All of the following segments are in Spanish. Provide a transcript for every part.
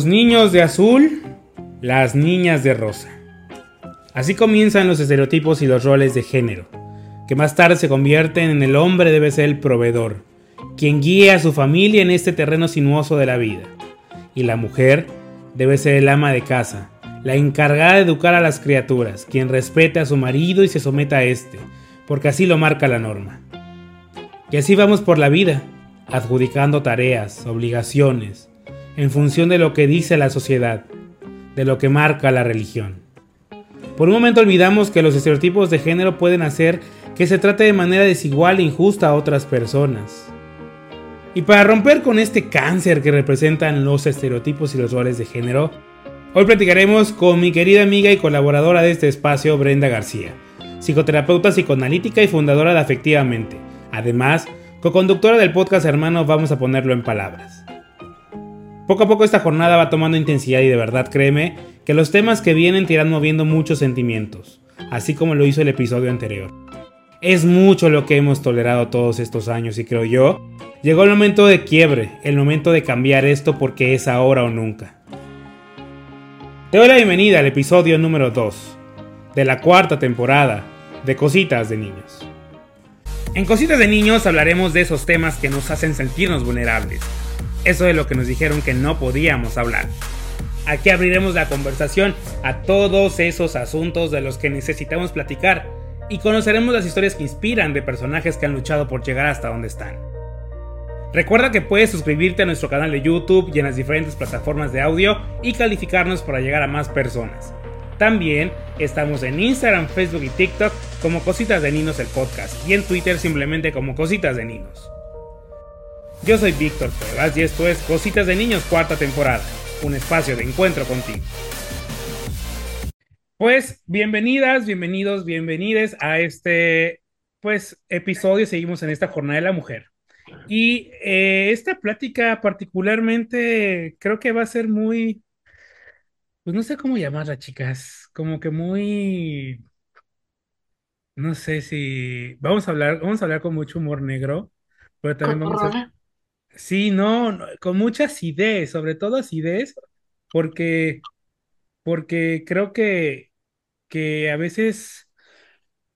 Los niños de azul, las niñas de rosa. Así comienzan los estereotipos y los roles de género, que más tarde se convierten en el hombre debe ser el proveedor, quien guía a su familia en este terreno sinuoso de la vida, y la mujer debe ser el ama de casa, la encargada de educar a las criaturas, quien respete a su marido y se someta a éste, porque así lo marca la norma. Y así vamos por la vida, adjudicando tareas, obligaciones, en función de lo que dice la sociedad, de lo que marca la religión. Por un momento olvidamos que los estereotipos de género pueden hacer que se trate de manera desigual e injusta a otras personas. Y para romper con este cáncer que representan los estereotipos y los roles de género, hoy platicaremos con mi querida amiga y colaboradora de este espacio, Brenda García, psicoterapeuta psicoanalítica y fundadora de Afectivamente. Además, co-conductora del podcast Hermano Vamos a ponerlo en palabras. Poco a poco esta jornada va tomando intensidad y de verdad créeme que los temas que vienen te irán moviendo muchos sentimientos, así como lo hizo el episodio anterior. Es mucho lo que hemos tolerado todos estos años y creo yo, llegó el momento de quiebre, el momento de cambiar esto porque es ahora o nunca. Te doy la bienvenida al episodio número 2 de la cuarta temporada de Cositas de Niños. En Cositas de Niños hablaremos de esos temas que nos hacen sentirnos vulnerables eso es lo que nos dijeron que no podíamos hablar. Aquí abriremos la conversación a todos esos asuntos de los que necesitamos platicar y conoceremos las historias que inspiran de personajes que han luchado por llegar hasta donde están. Recuerda que puedes suscribirte a nuestro canal de YouTube y en las diferentes plataformas de audio y calificarnos para llegar a más personas. También estamos en Instagram, Facebook y TikTok como Cositas de Ninos el podcast y en Twitter simplemente como Cositas de Ninos. Yo soy Víctor Cuevas y esto es Cositas de Niños cuarta temporada, un espacio de encuentro contigo. Pues bienvenidas, bienvenidos, bienvenides a este pues episodio, seguimos en esta jornada de la mujer. Y eh, esta plática particularmente creo que va a ser muy, pues no sé cómo llamarla, chicas, como que muy, no sé si vamos a hablar, vamos a hablar con mucho humor negro, pero también vamos a, Sí, no, con mucha acidez, sobre todo acidez, porque, porque creo que, que a veces,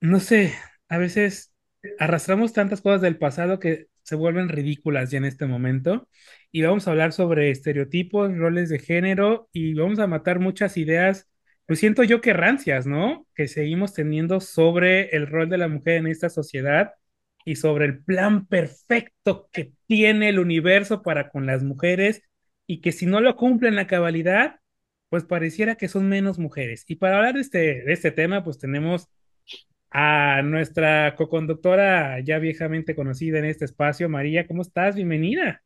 no sé, a veces arrastramos tantas cosas del pasado que se vuelven ridículas ya en este momento. Y vamos a hablar sobre estereotipos, roles de género y vamos a matar muchas ideas, pues siento yo que rancias, ¿no? Que seguimos teniendo sobre el rol de la mujer en esta sociedad y sobre el plan perfecto que tiene el universo para con las mujeres y que si no lo cumplen la cabalidad, pues pareciera que son menos mujeres. Y para hablar de este, de este tema, pues tenemos a nuestra coconductora ya viejamente conocida en este espacio, María, ¿cómo estás? Bienvenida.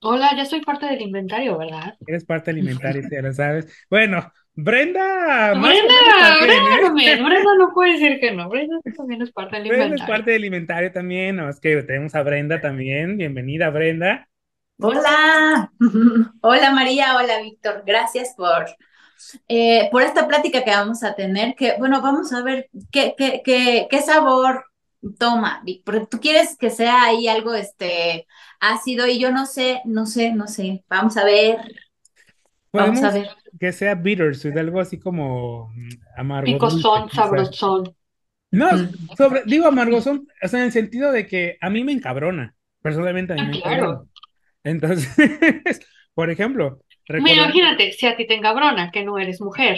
Hola, ya soy parte del inventario, ¿verdad? Eres parte del inventario, ya lo sabes. Bueno, Brenda, Brenda, Brenda ¿eh? también, Brenda no puede decir que no, Brenda también es parte del Brenda inventario. es parte del inventario también, no, es que tenemos a Brenda también, bienvenida Brenda. Hola, hola María, hola Víctor, gracias por, eh, por esta plática que vamos a tener, que bueno, vamos a ver qué, qué, qué, qué sabor toma, porque tú quieres que sea ahí algo este ácido y yo no sé, no sé, no sé, vamos a ver, vamos a ver. Que sea bittersweet, algo así como mm, amargo. Picosón, sabrosón. No, sobre, digo amargosón, o sea, en el sentido de que a mí me encabrona, personalmente a mí Ah, me claro. encabrona. Entonces, por ejemplo, Mira, imagínate, si a ti te encabrona que no eres mujer.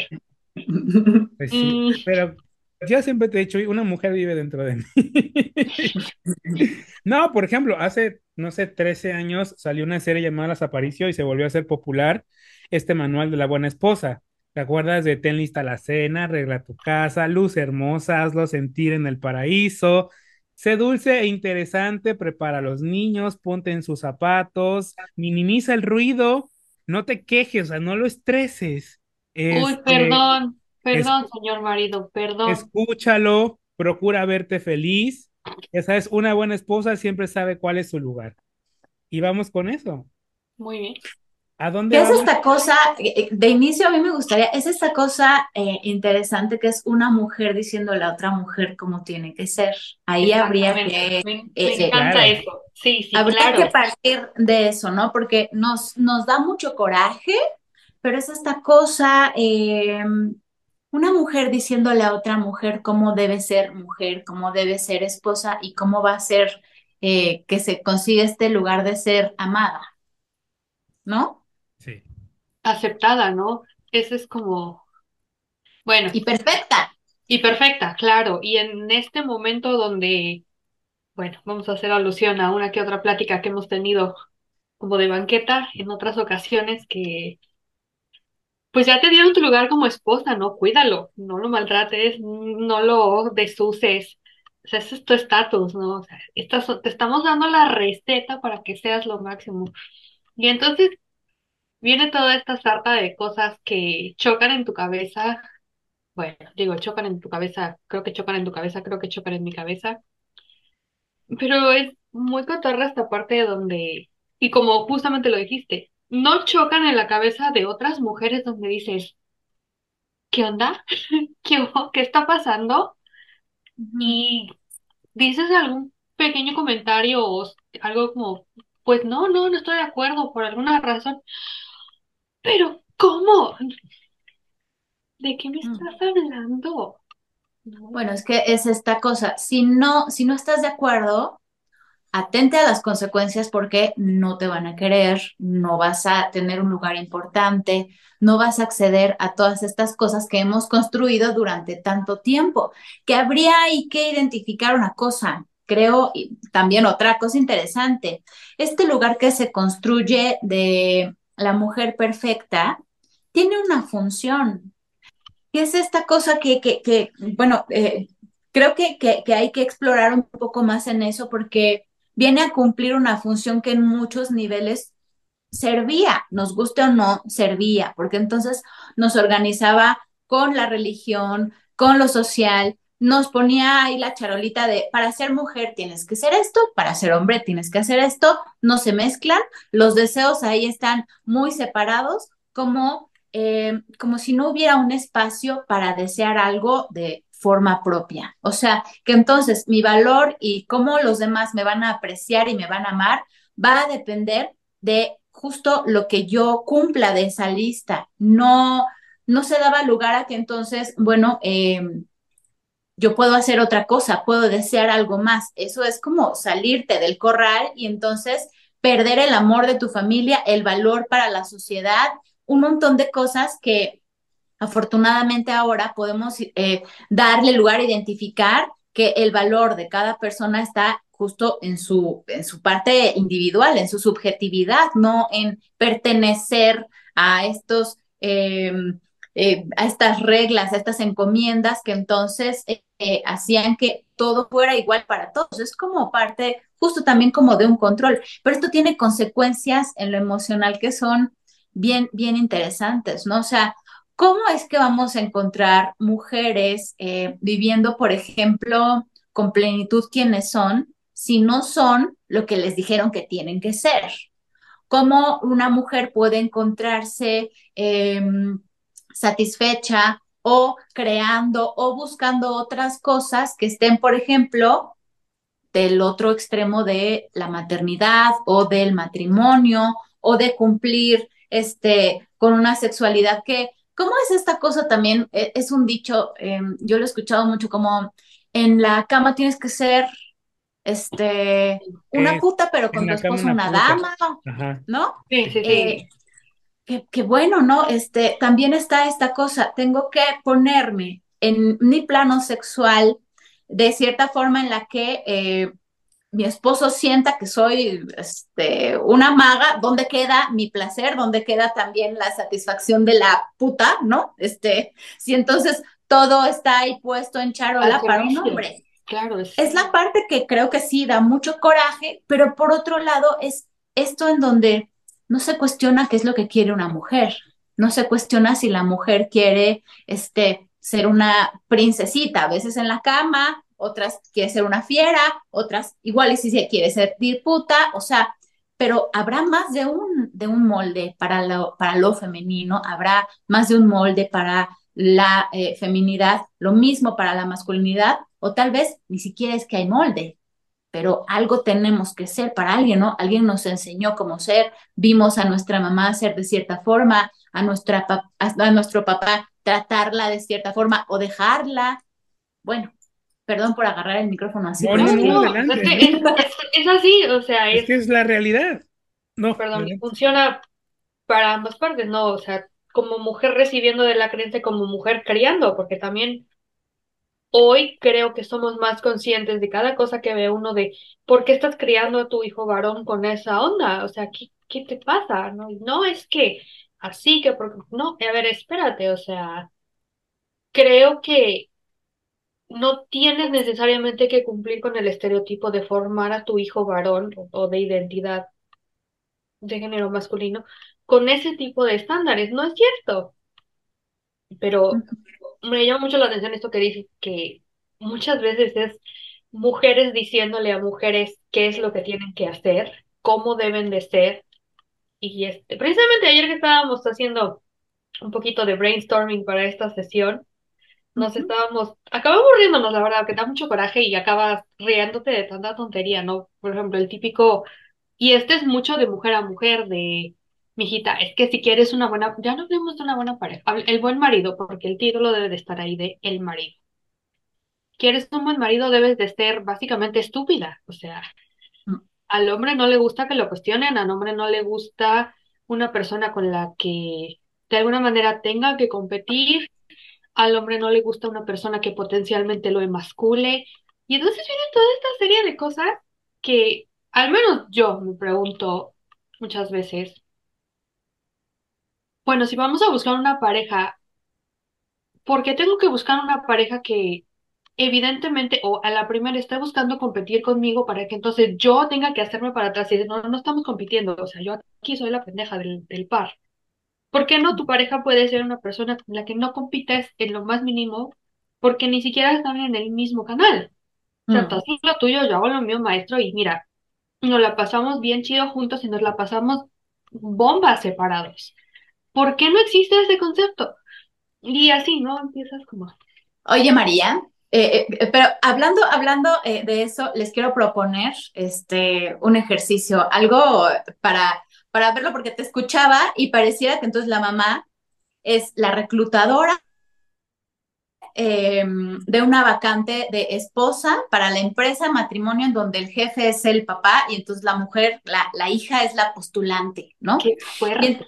pues sí, Mm, pero yo siempre te he dicho, una mujer vive dentro de mí. No, por ejemplo, hace, no sé, 13 años salió una serie llamada Las Aparicio y se volvió a hacer popular este manual de la buena esposa. ¿Te acuerdas de ten lista la cena, arregla tu casa, luz hermosa, hazlo sentir en el paraíso? Sé dulce e interesante, prepara a los niños, ponte en sus zapatos, minimiza el ruido, no te quejes, o sea, no lo estreses. Uy, Este, perdón, es- señor marido, perdón. escúchalo, procura verte feliz. Ya sabes, una buena esposa siempre sabe cuál es su lugar. Y vamos con eso. Muy bien. ¿A dónde ¿Qué es vamos? esta cosa? eh, De inicio a mí me gustaría, es esta cosa eh, interesante que es una mujer diciéndole a otra mujer cómo tiene que ser. Ahí habría que, Me, me eh, encanta claro. eso. Sí, sí, habría claro. que partir de eso, ¿no? Porque nos, nos da mucho coraje, pero es esta cosa, eh, una mujer diciéndole a otra mujer cómo debe ser mujer, cómo debe ser esposa y cómo va a ser eh, que se consiga este lugar de ser amada, ¿no? Sí. Aceptada, ¿no? Eso es como, bueno, Y perfecta. y perfecta, claro. Y en este momento donde, bueno, vamos a hacer alusión a una que otra plática que hemos tenido como de banqueta en otras ocasiones que, pues ya te dieron tu lugar como esposa, ¿no? Cuídalo, no lo maltrates, no lo desuses. O sea, ese es tu estatus, ¿no? O sea, estás- te estamos dando la receta para que seas lo máximo. Y entonces viene toda esta sarta de cosas que chocan en tu cabeza. Bueno, digo, chocan en tu cabeza, creo que chocan en tu cabeza, creo que chocan en mi cabeza. Pero es muy cotorra esta parte donde, y como justamente lo dijiste, no chocan en la cabeza de otras mujeres donde dices, ¿qué onda? ¿Qué? ¿Qué está pasando? Y dices algún pequeño comentario o algo como, pues no, no, no estoy de acuerdo por alguna razón. Pero, ¿cómo? ¿De qué me Mm. estás hablando? No. Bueno, es que es esta cosa. Si no, si no estás de acuerdo, atente a las consecuencias porque no te van a querer, no vas a tener un lugar importante, no vas a acceder a todas estas cosas que hemos construido durante tanto tiempo. Que habría que identificar una cosa, creo, y también otra cosa interesante. Este lugar que se construye de la mujer perfecta tiene una función. ¿Qué es esta cosa que, que, que bueno, eh, creo que, que, que hay que explorar un poco más en eso porque viene a cumplir una función que en muchos niveles servía, nos guste o no, servía, porque entonces nos organizaba con la religión, con lo social, nos ponía ahí la charolita de, para ser mujer tienes que ser esto, para ser hombre tienes que hacer esto, no se mezclan, los deseos ahí están muy separados, como, eh, como si no hubiera un espacio para desear algo de forma propia. O sea, que entonces mi valor y cómo los demás me van a apreciar y me van a amar va a depender de justo lo que yo cumpla de esa lista. No, no se daba lugar a que entonces, bueno, eh, yo puedo hacer otra cosa, puedo desear algo más. Eso es como salirte del corral y entonces perder el amor de tu familia, el valor para la sociedad, un montón de cosas que afortunadamente ahora podemos eh, darle lugar a identificar que el valor de cada persona está justo en su, en su parte individual, en su subjetividad, no en pertenecer a estos, eh, eh, a estas reglas, a estas encomiendas que entonces eh, hacían que todo fuera igual para todos. Es como parte, justo también como de un control, pero esto tiene consecuencias en lo emocional que son bien, bien interesantes, ¿no? O sea, ¿cómo es que vamos a encontrar mujeres eh, viviendo, por ejemplo, con plenitud quienes son, si no son lo que les dijeron que tienen que ser? ¿Cómo una mujer puede encontrarse eh, satisfecha o creando o buscando otras cosas que estén, por ejemplo, del otro extremo de la maternidad o del matrimonio o de cumplir este con una sexualidad que ¿Cómo es esta cosa también? Es un dicho, eh, yo lo he escuchado mucho, como en la cama tienes que ser este una Es- puta, pero con tu esposo una dama, Ajá. ¿no? Sí, sí, sí. Eh, que, que bueno, ¿no? Este, también está esta cosa, tengo que ponerme en mi plano sexual de cierta forma en la que eh, mi esposo sienta que soy este, una maga, ¿dónde queda mi placer? ¿Dónde queda también la satisfacción de la puta, no? Este, si entonces todo está ahí puesto en charola para un hombre. Claro, es... es la parte que creo que sí da mucho coraje, pero por otro lado es esto en donde no se cuestiona qué es lo que quiere una mujer, no se cuestiona si la mujer quiere este, ser una princesita, a veces en la cama, otras quiere ser una fiera, otras igual y si se quiere ser puta, o sea, pero habrá más de un, de un molde para lo, para lo femenino, habrá más de un molde para la eh, feminidad, lo mismo para la masculinidad, o tal vez ni siquiera es que hay molde, pero algo tenemos que ser para alguien, ¿no? Alguien nos enseñó cómo ser, vimos a nuestra mamá ser de cierta forma, a, nuestra, a nuestro papá tratarla de cierta forma o dejarla. Bueno, Perdón por agarrar el micrófono así. No, no, no, adelante. Es, así, o sea. Es, que es la realidad. No. Perdón, funciona para ambas partes, ¿no? O sea, como mujer recibiendo de la creencia, como mujer criando, porque también hoy creo que somos más conscientes de cada cosa que ve uno de por qué estás criando a tu hijo varón con esa onda, o sea, ¿qué, qué te pasa? No, no es que así que, porque, no, a ver, espérate, o sea, creo que no tienes necesariamente que cumplir con el estereotipo de formar a tu hijo varón o de identidad de género masculino con ese tipo de estándares. No es cierto. Pero me llama mucho la atención esto que dice que muchas veces es mujeres diciéndole a mujeres qué es lo que tienen que hacer, cómo deben de ser. Y este, precisamente ayer que estábamos haciendo un poquito de brainstorming para esta sesión, nos estábamos, acabamos riéndonos, la verdad, que da mucho coraje y acabas riéndote de tanta tontería, ¿no? Por ejemplo, el típico, y este es mucho de mujer a mujer, de, mijita, es que si quieres una buena, ya no hablemos de una buena pareja, el buen marido, porque el título debe de estar ahí de el marido. Quieres un buen marido, debes de ser básicamente estúpida, o sea, mm. al hombre no le gusta que lo cuestionen, al hombre no le gusta una persona con la que de alguna manera tenga que competir, al hombre no le gusta una persona que potencialmente lo emascule. Y entonces viene toda esta serie de cosas que al menos yo me pregunto muchas veces. Bueno, si vamos a buscar una pareja, ¿por qué tengo que buscar una pareja que evidentemente o a la primera esté buscando competir conmigo para que entonces yo tenga que hacerme para atrás y decir, no, no estamos compitiendo, o sea, yo aquí soy la pendeja del, del par. ¿Por qué no tu pareja puede ser una persona con la que no compites en lo más mínimo porque ni siquiera están en el mismo canal? O sea, mm. tú haces lo tuyo, yo hago lo mío, maestro, y mira, nos la pasamos bien chido juntos y nos la pasamos bombas separados. ¿Por qué no existe ese concepto? Y así, ¿no? Empiezas como... Oye, María, eh, eh, pero hablando, hablando eh, de eso, les quiero proponer este, un ejercicio, algo para para verlo porque te escuchaba y pareciera que entonces la mamá es la reclutadora em, de una vacante de esposa para la empresa matrimonio en donde el jefe es el papá y entonces la mujer, la, la hija es la postulante, ¿no? Qué fuerte.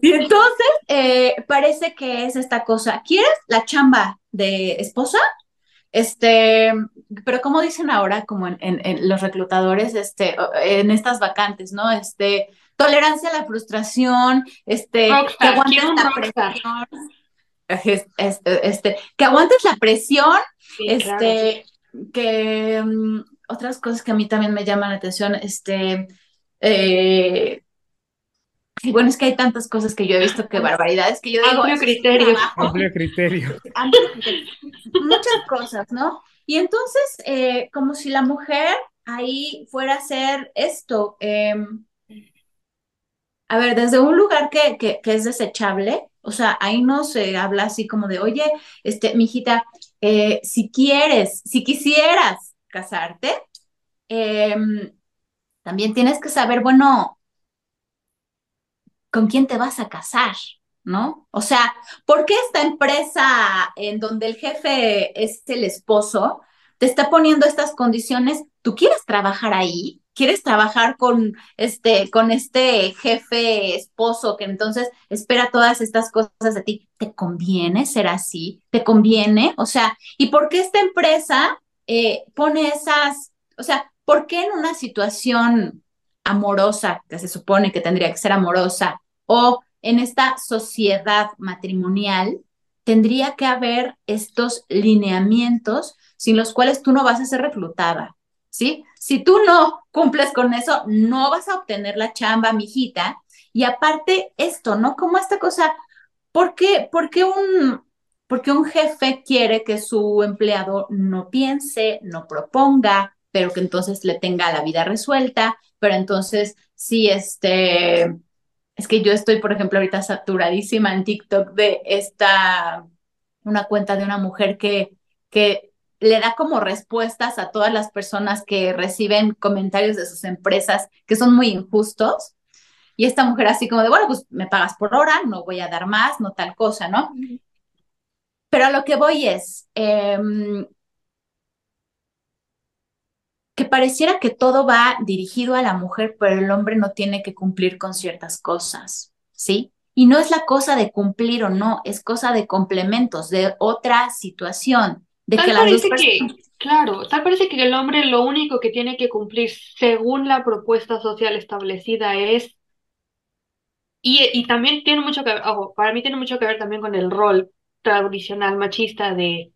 Y, entonces eh, parece que es esta cosa, ¿quieres la chamba de esposa? Este, pero como dicen ahora, como en, en, los reclutadores, este, en estas vacantes, ¿no? Este, tolerancia a la frustración, este, que aguantes la presión, este, que aguantes la presión, este, que mm, otras cosas que a mí también me llaman la atención, este, eh, y bueno, es que hay tantas cosas que yo he visto que barbaridades que yo digo. Amplio criterio. Amplio criterio. Muchas cosas, ¿no? Y entonces, eh, como si la mujer ahí fuera a hacer esto, eh, a ver, desde un lugar que, que, es desechable, o sea, ahí no se habla así como de, oye, este, mijita, eh, si quieres, si quisieras casarte, em, también tienes que saber, bueno, ¿con quién te vas a casar? ¿No? O sea, ¿por qué esta empresa en donde el jefe es el esposo te está poniendo estas condiciones? ¿Tú quieres trabajar ahí? Quieres trabajar con este, con este jefe esposo que entonces espera todas estas cosas de ti, ¿te conviene ser así? ¿Te conviene? O sea, ¿y por qué esta empresa eh, pone esas, o sea, ¿por qué en una situación amorosa, que se supone que tendría que ser amorosa, o en esta sociedad matrimonial, tendría que haber estos lineamientos sin los cuales tú no vas a ser reclutada, ¿sí? Si tú no cumples con eso, no vas a obtener la chamba, mijita. Y aparte esto, ¿no? Como esta cosa, ¿por qué, un, porque un jefe quiere que su empleado no piense, no proponga, pero que entonces le tenga la vida resuelta, pero entonces si este es que yo estoy, por ejemplo, ahorita saturadísima en TikTok de esta, una cuenta de una mujer que, que le da como respuestas a todas las personas que reciben comentarios de sus empresas que son muy injustos. Y esta mujer así como de, bueno, pues me pagas por hora, no voy a dar más, no tal cosa, ¿no? Pero a lo que voy es, em, que pareciera que todo va dirigido a la mujer, pero el hombre no tiene que cumplir con ciertas cosas, ¿sí? Y no es la cosa de cumplir o no, es cosa de complementos, de otra situación, de tal que parece que, claro, tal parece que el hombre lo único que tiene que cumplir según la propuesta social establecida es y, y también tiene mucho que ver, ojo, para mí tiene mucho que ver también con el rol tradicional machista de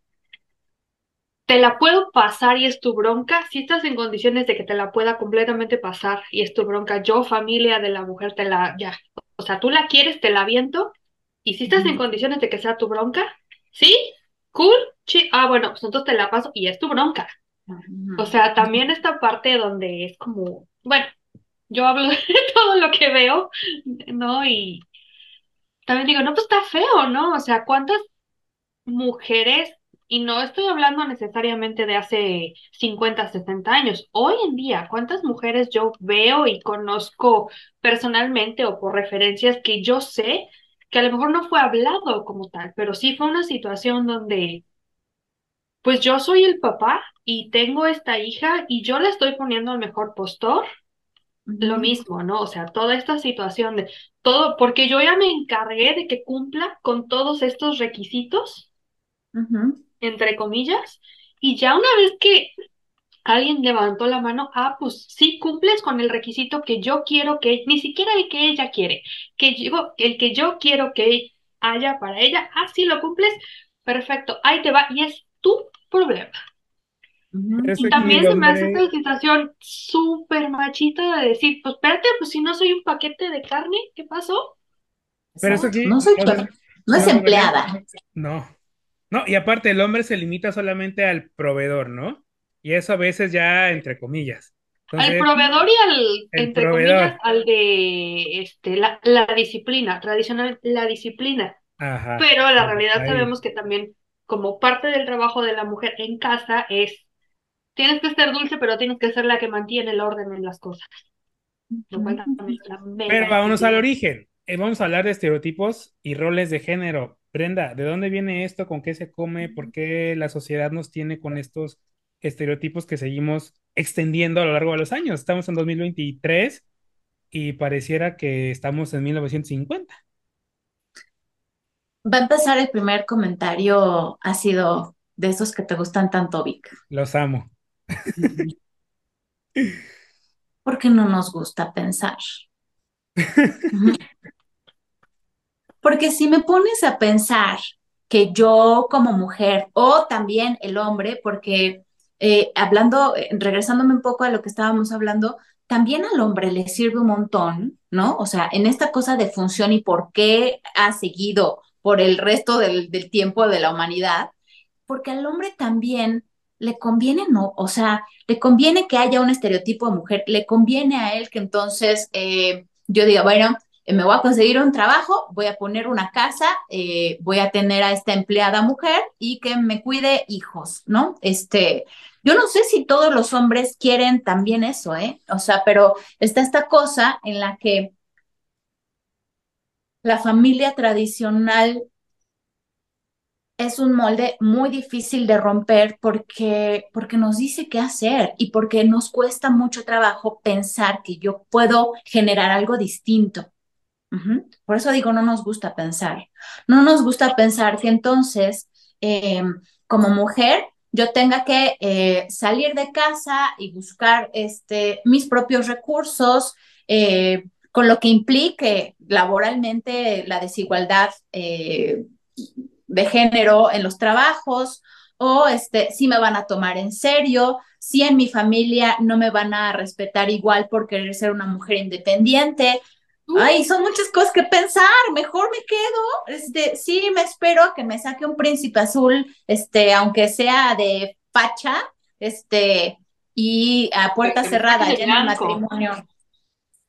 te la puedo pasar y es tu bronca, si estás en condiciones de que te la pueda completamente pasar y es tu bronca, yo, familia de la mujer, te la, ya, o sea, tú la quieres, te la aviento, y si estás en condiciones de que sea tu bronca, ¿sí? Cool, sí, ah, bueno, pues entonces te la paso y es tu bronca. O sea, también esta parte donde es como, bueno, yo hablo de todo lo que veo, ¿no? Y también digo, no, pues está feo, ¿no? O sea, ¿cuántas mujeres y no estoy hablando necesariamente de hace 50, 60 años. Hoy en día, ¿cuántas mujeres yo veo y conozco personalmente o por referencias que yo sé que a lo mejor no fue hablado como tal, pero sí fue una situación donde, pues yo soy el papá y tengo esta hija y yo la estoy poniendo al mejor postor? Lo mismo, ¿no? O sea, toda esta situación de todo, porque yo ya me encargué de que cumpla con todos estos requisitos entre comillas, y ya una vez que alguien levantó la mano, ah, pues sí cumples con el requisito que yo quiero que, ni siquiera el que ella quiere, que yo, el que yo quiero que haya para ella, ah, sí lo cumples, perfecto, ahí te va, y es tu problema. Y también se me hace esta situación súper machita de decir, pues espérate, pues si no soy un paquete de carne, ¿qué pasó? Pero eso aquí, no soy, no es empleada. No, no, y aparte el hombre se limita solamente al proveedor, ¿no? Y eso a veces ya entre comillas. al proveedor y al, entre comillas, al de este, la, la disciplina, tradicional, la disciplina. Ajá. Pero la realidad sabemos que también como parte del trabajo de la mujer en casa es, tienes que ser dulce, pero tienes que ser la que mantiene el orden en las cosas. Pero vámonos al origen. Eh, vamos a hablar de estereotipos y roles de género. Brenda, ¿de dónde viene esto? ¿Con qué se come? ¿Por qué la sociedad nos tiene con estos estereotipos que seguimos extendiendo a lo largo de los años? Estamos en 2023 y pareciera que estamos en 1950. Va a empezar el primer comentario, ha sido de esos que te gustan tanto, Vic. Los amo. Porque no nos gusta pensar. Porque si me pones a pensar que yo como mujer o también el hombre, porque eh, hablando, eh, regresándome un poco a lo que estábamos hablando, también al hombre le sirve un montón, ¿no? O sea, en esta cosa de función y por qué ha seguido por el resto del, tiempo de la humanidad, porque al hombre también le conviene, ¿no? O sea, le conviene que haya un estereotipo de mujer, le conviene a él que entonces eh, yo diga, bueno, me voy a conseguir un trabajo, voy a poner una casa, voy a tener a esta empleada mujer y que me cuide hijos, ¿no? Este, yo no sé si todos los hombres quieren también eso, ¿eh? O sea, pero está esta cosa en la que la familia tradicional es un molde muy difícil de romper porque, porque nos dice qué hacer y porque nos cuesta mucho trabajo pensar que yo puedo generar algo distinto. Por eso digo, no nos gusta pensar. No nos gusta pensar que entonces, em, como mujer, yo tenga que eh, salir de casa y buscar este, mis propios recursos, eh, con lo que implique laboralmente la desigualdad eh, de género en los trabajos, o este, si me van a tomar en serio, si en mi familia no me van a respetar igual por querer ser una mujer independiente. Ay, son muchas cosas que pensar, mejor me quedo, este, sí, me espero a que me saque un príncipe azul, este, aunque sea de facha, este, y a puerta cerrada, ya en el matrimonio.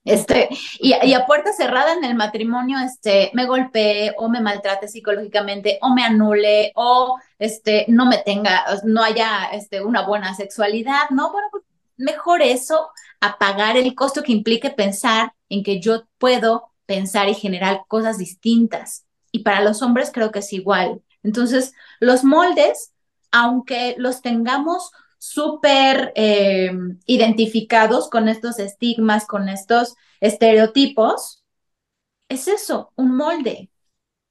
Este, y, y, a puerta cerrada en el matrimonio, este, me golpee o me maltrate psicológicamente o me anule o este, no me tenga, no haya este, una buena sexualidad, ¿no? Bueno, pues mejor eso a pagar el costo que implique pensar en que yo puedo pensar y generar cosas distintas. Y para los hombres creo que es igual. Entonces, los moldes, aunque los tengamos súper eh, identificados con estos estigmas, con estos estereotipos, es eso, un molde.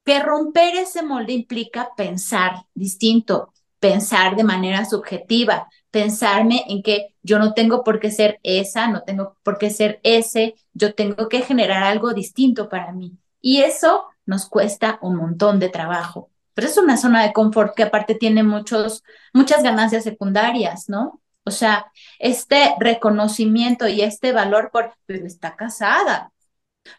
Que romper ese molde implica pensar distinto, pensar de manera subjetiva, pensarme en que yo no tengo por qué ser esa, no tengo por qué ser ese, yo tengo que generar algo distinto para mí. Y eso nos cuesta un montón de trabajo pero es una zona de confort que aparte tiene muchos, muchas ganancias secundarias, ¿no? O sea, este reconocimiento y este valor por, pero está casada.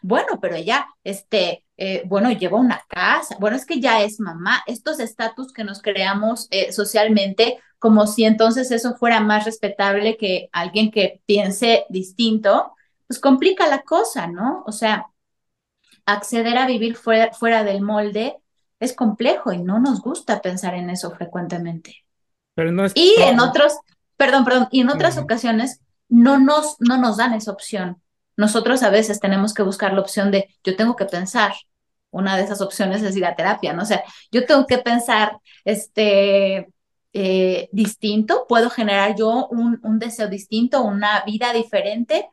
Bueno, pero ella, este, eh, bueno, lleva una casa, bueno, es que ya es mamá, estos estatus que nos creamos eh, socialmente, como si entonces eso fuera más respetable que alguien que piense distinto, pues complica la cosa, ¿no? O sea, acceder a vivir fuera, fuera del molde es complejo y no nos gusta pensar en eso frecuentemente. Pero no es y en otros, perdón, perdón, y en otras ocasiones no nos, no nos dan esa opción. Nosotros a veces tenemos que buscar la opción de yo tengo que pensar. Una de esas opciones es ir a terapia, ¿no? O sea, yo tengo que pensar este, eh, distinto, puedo generar yo un, un deseo distinto, una vida diferente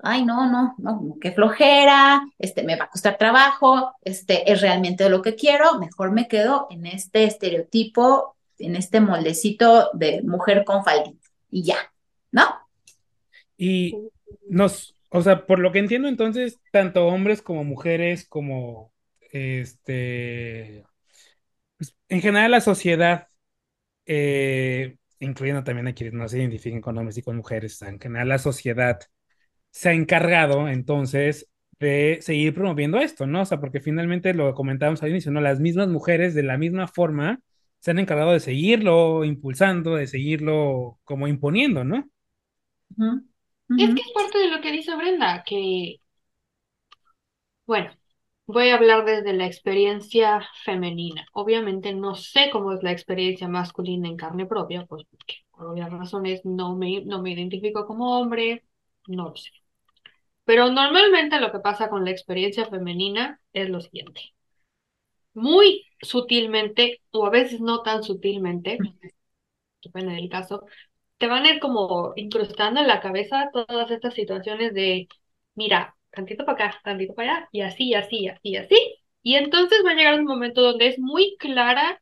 ay, no, no, no, qué flojera, este, me va a costar trabajo, este, es realmente lo que quiero, mejor me quedo en este estereotipo, en este moldecito de mujer con faldita y ya, ¿no? Y nos, o sea, por lo que entiendo entonces, tanto hombres como mujeres, como, este, pues, en general la sociedad, eh, incluyendo también a quienes no se identifiquen con hombres y con mujeres, en general la sociedad, se ha encargado entonces de seguir promoviendo esto, ¿no? O sea, porque finalmente lo comentábamos al inicio, ¿no? Las mismas mujeres de la misma forma se han encargado de seguirlo impulsando, de seguirlo como imponiendo, ¿no? Es que es parte de lo que dice Brenda, que, bueno, voy a hablar desde la experiencia femenina. Obviamente no sé cómo es la experiencia masculina en carne propia, pues porque por obvias razones no me, no me identifico como hombre, no lo sé. Pero normalmente lo que pasa con la experiencia femenina es lo siguiente. Muy sutilmente, o a veces no tan sutilmente, depende del caso, te van a ir como incrustando en la cabeza todas estas situaciones de, mira, tantito para acá, tantito para allá, y así, así, así, así. Y entonces va a llegar un momento donde es muy clara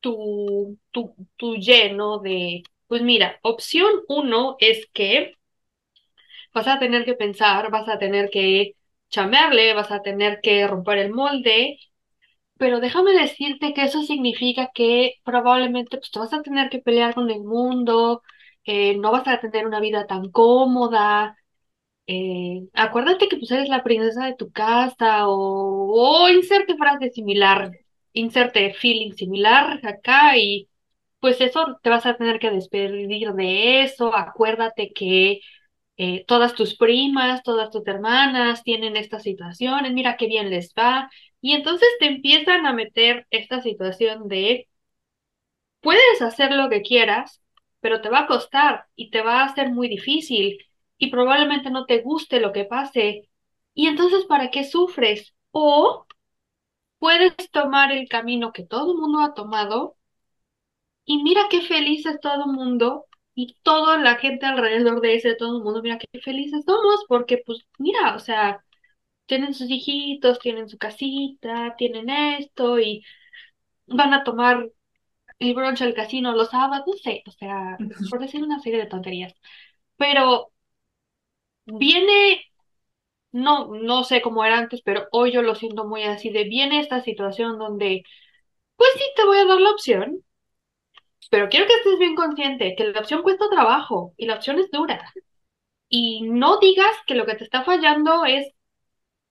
tu, tu, tu lleno de, pues mira, opción uno es que vas a tener que pensar, vas a tener que chambearle, vas a tener que romper el molde, pero déjame decirte que eso significa que probablemente pues, te vas a tener que pelear con el mundo, eh, no vas a tener una vida tan cómoda. Eh, acuérdate que pues eres la princesa de tu casa o, inserte frase similar, inserte feeling similar acá y pues eso te vas a tener que despedir de eso. Acuérdate que eh, todas tus primas, todas tus hermanas tienen estas situaciones, mira qué bien les va. Y entonces te empiezan a meter esta situación de, puedes hacer lo que quieras, pero te va a costar y te va a ser muy difícil y probablemente no te guste lo que pase. Y entonces, ¿para qué sufres? O puedes tomar el camino que todo el mundo ha tomado y mira qué feliz es todo el mundo y toda la gente alrededor de ese, todo el mundo, mira qué felices somos, porque pues mira, o sea, tienen sus hijitos, tienen su casita, tienen esto y van a tomar el brunch al casino los sábados, no sé, o sea, por decir una serie de tonterías. Pero viene, no, no sé cómo era antes, pero hoy yo lo siento muy así, de viene esta situación donde, pues sí, te voy a dar la opción, pero quiero que estés bien consciente que la opción cuesta trabajo y la opción es dura. Y no digas que lo que te está fallando es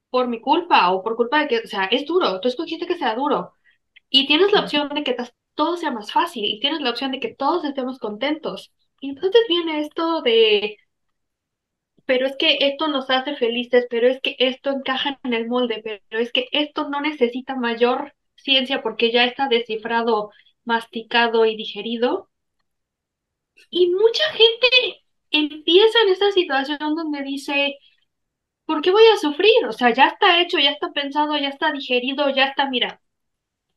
por mi culpa o por culpa de que, o sea, es duro, tú escogiste que sea duro. Y tienes la opción de que todo sea más fácil y tienes la opción de que todos estemos contentos. Y entonces viene esto de, pero es que esto nos hace felices, pero es que esto encaja en el molde, pero es que esto no necesita mayor ciencia porque ya está descifrado, masticado y digerido. Y mucha gente empieza en esta situación donde dice, ¿por qué voy a sufrir? O sea, ya está hecho, ya está pensado, ya está digerido, ya está, mira,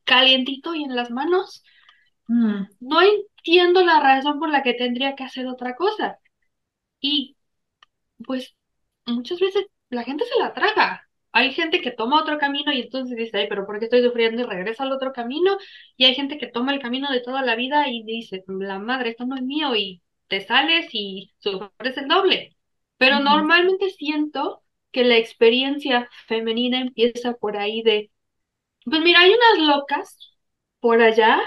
calientito y en las manos. Mm. No entiendo la razón por la que tendría que hacer otra cosa. Y pues muchas veces la gente se la traga. Hay gente que toma otro camino y entonces dice, ay, pero ¿por qué estoy sufriendo? Y regresa al otro camino. Y hay gente que toma el camino de toda la vida y dice, la madre, esto no es mío. Y te sales y sufres el doble. Pero normalmente siento que la experiencia femenina empieza por ahí de, pues mira, hay unas locas por allá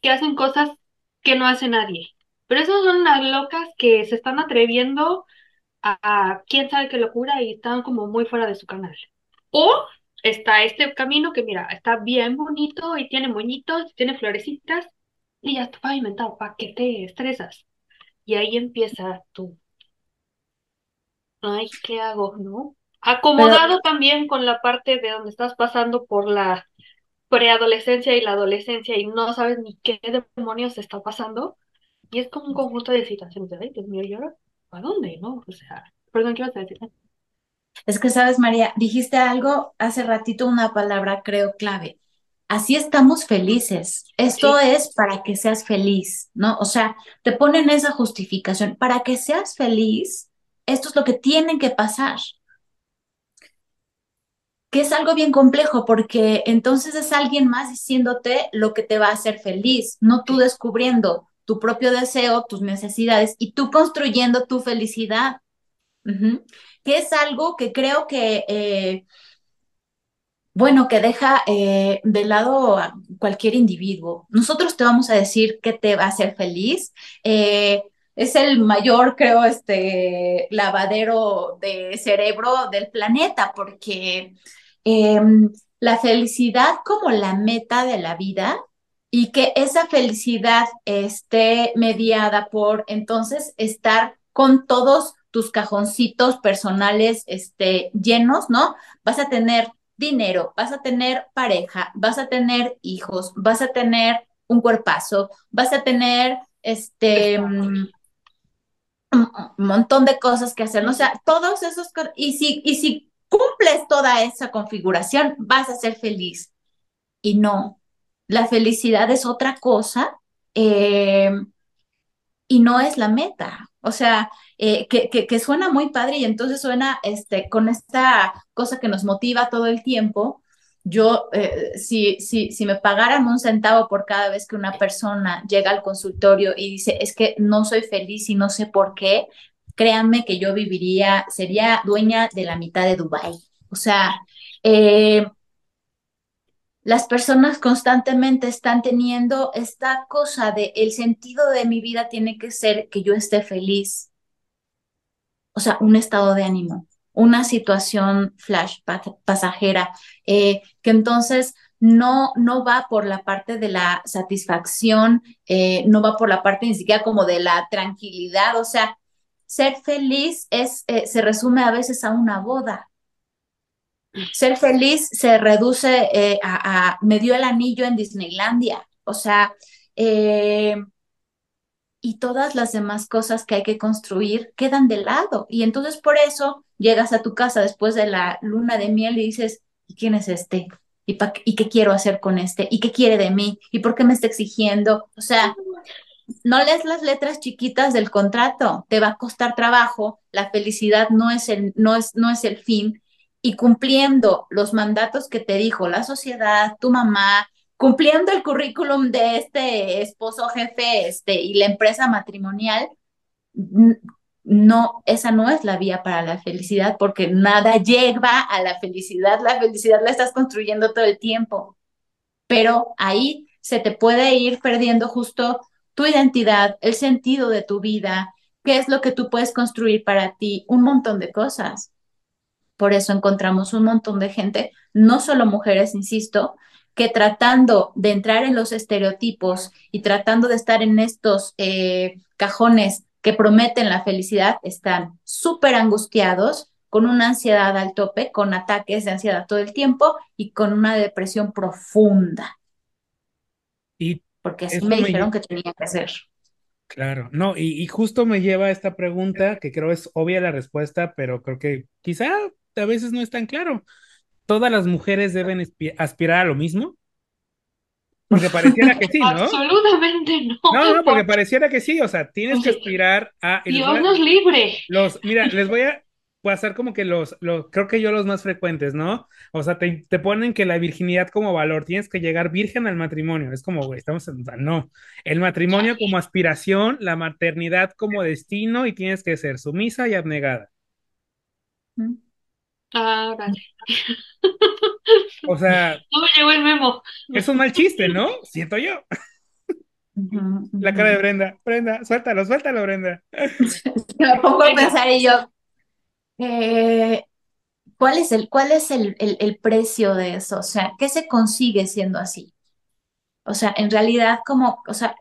que hacen cosas que no hace nadie. Pero esas son unas locas que se están atreviendo a, quién sabe qué locura y están como muy fuera de su canal. O está este camino que mira, está bien bonito y tiene moñitos, tiene florecitas y ya está pavimentado. ¿Para qué te estresas? Y ahí empieza tú. Ay, ¿qué hago? ¿No? Acomodado también con la parte de donde estás pasando por la preadolescencia y la adolescencia y no sabes ni qué demonios está pasando. Y es como un conjunto de situaciones de, ay, Dios mío, ¿y ahora a dónde? ¿No? O sea, perdón, ¿qué vas a decir? Es que, sabes, María, dijiste algo hace ratito, una palabra creo clave. Así estamos felices. Esto es para que seas feliz, ¿no? O sea, te ponen esa justificación. Para que seas feliz, esto es lo que tiene que pasar que es algo bien complejo porque entonces es alguien más diciéndote lo que te va a hacer feliz, no tú descubriendo tu propio deseo, tus necesidades y tú construyendo tu felicidad, que es algo que creo que, eh, bueno, que deja eh, de lado a cualquier individuo. Nosotros te vamos a decir qué te va a hacer feliz. Eh, es el mayor, creo, este lavadero de cerebro del planeta, porque Em, la felicidad como la meta de la vida y que esa felicidad esté mediada por entonces estar con todos tus cajoncitos personales este, llenos, ¿no? Vas a tener dinero, vas a tener pareja, vas a tener hijos, vas a tener un cuerpazo, vas a tener este mm, un montón de cosas que hacer, o sea, todos esos y si y si cumples toda esa configuración, vas a ser feliz. Y no, la felicidad es otra cosa eh, y no es la meta. O sea, eh, que, que, suena muy padre y entonces suena este, con esta cosa que nos motiva todo el tiempo. Yo, eh, si, si, si me pagaran un centavo por cada vez que una persona llega al consultorio y dice, es que no soy feliz y no sé por qué, créanme que yo viviría, sería dueña de la mitad de Dubái. O sea, eh, las personas constantemente están teniendo esta cosa de el sentido de mi vida tiene que ser que yo esté feliz. O sea, un estado de ánimo, una situación flash pasajera, eh, que entonces no, no va por la parte de la satisfacción, eh, no va por la parte ni siquiera como de la tranquilidad, o sea, ser feliz es, eh, se resume a veces a una boda. Ser feliz se reduce eh, a, me dio el anillo en Disneylandia. O sea, y todas las demás cosas que hay que construir quedan de lado. Y entonces por eso llegas a tu casa después de la luna de miel y dices, ¿y quién es este? ¿Y, ¿Y qué quiero hacer con este? ¿Y qué quiere de mí? ¿Y por qué me está exigiendo? O sea, no lees las letras chiquitas del contrato, te va a costar trabajo, la felicidad no es el, no es, no es el fin, y cumpliendo los mandatos que te dijo la sociedad, tu mamá, cumpliendo el currículum de este esposo jefe este, y la empresa matrimonial, no, esa no es la vía para la felicidad porque nada lleva a la felicidad. La felicidad la estás construyendo todo el tiempo, pero ahí se te puede ir perdiendo justo tu identidad, el sentido de tu vida, qué es lo que tú puedes construir para ti, un montón de cosas. Por eso encontramos un montón de gente, no solo mujeres, insisto, que tratando de entrar en los estereotipos y tratando de estar en estos eh, cajones que prometen la felicidad, están súper angustiados, con una ansiedad al tope, con ataques de ansiedad todo el tiempo y con una depresión profunda. Y porque así me dijeron que tenía que ser. Claro, no, y, justo me lleva a esta pregunta, que creo es obvia la respuesta, pero creo que quizá a veces no es tan claro. ¿Todas las mujeres deben aspirar a lo mismo? Porque pareciera que sí, ¿no? Absolutamente no. No, no, porque pareciera que sí, o sea, tienes que aspirar a... Dios nos libre. Los, mira, les voy a, pasar como que los, los, creo que yo los más frecuentes, ¿no? O sea, te, te, ponen que la virginidad como valor, tienes que llegar virgen al matrimonio. Es como, güey, estamos en, no. El matrimonio como aspiración, la maternidad como destino y tienes que ser sumisa y abnegada. Ah, vale. O sea. No me llegó el memo. Es un mal chiste, ¿no? Siento yo. La cara de Brenda. Brenda, suéltalo, suéltalo, Brenda. Me pongo a pensar y yo, eh, ¿cuál es, el, cuál es el, el, precio de eso? O sea, ¿qué se consigue siendo así? O sea, en realidad, como, o sea,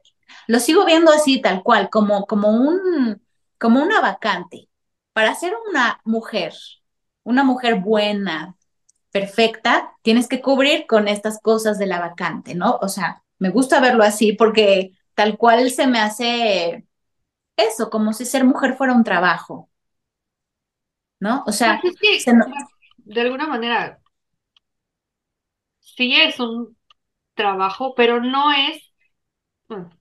lo sigo viendo así, tal cual, como, como, un, como una vacante. Para ser una mujer, una mujer buena, perfecta, tienes que cubrir con estas cosas de la vacante, ¿no? O sea, me gusta verlo así porque tal cual se me hace eso, como si ser mujer fuera un trabajo. ¿no? O sea, pues de alguna manera sí es un trabajo, pero no es, bueno,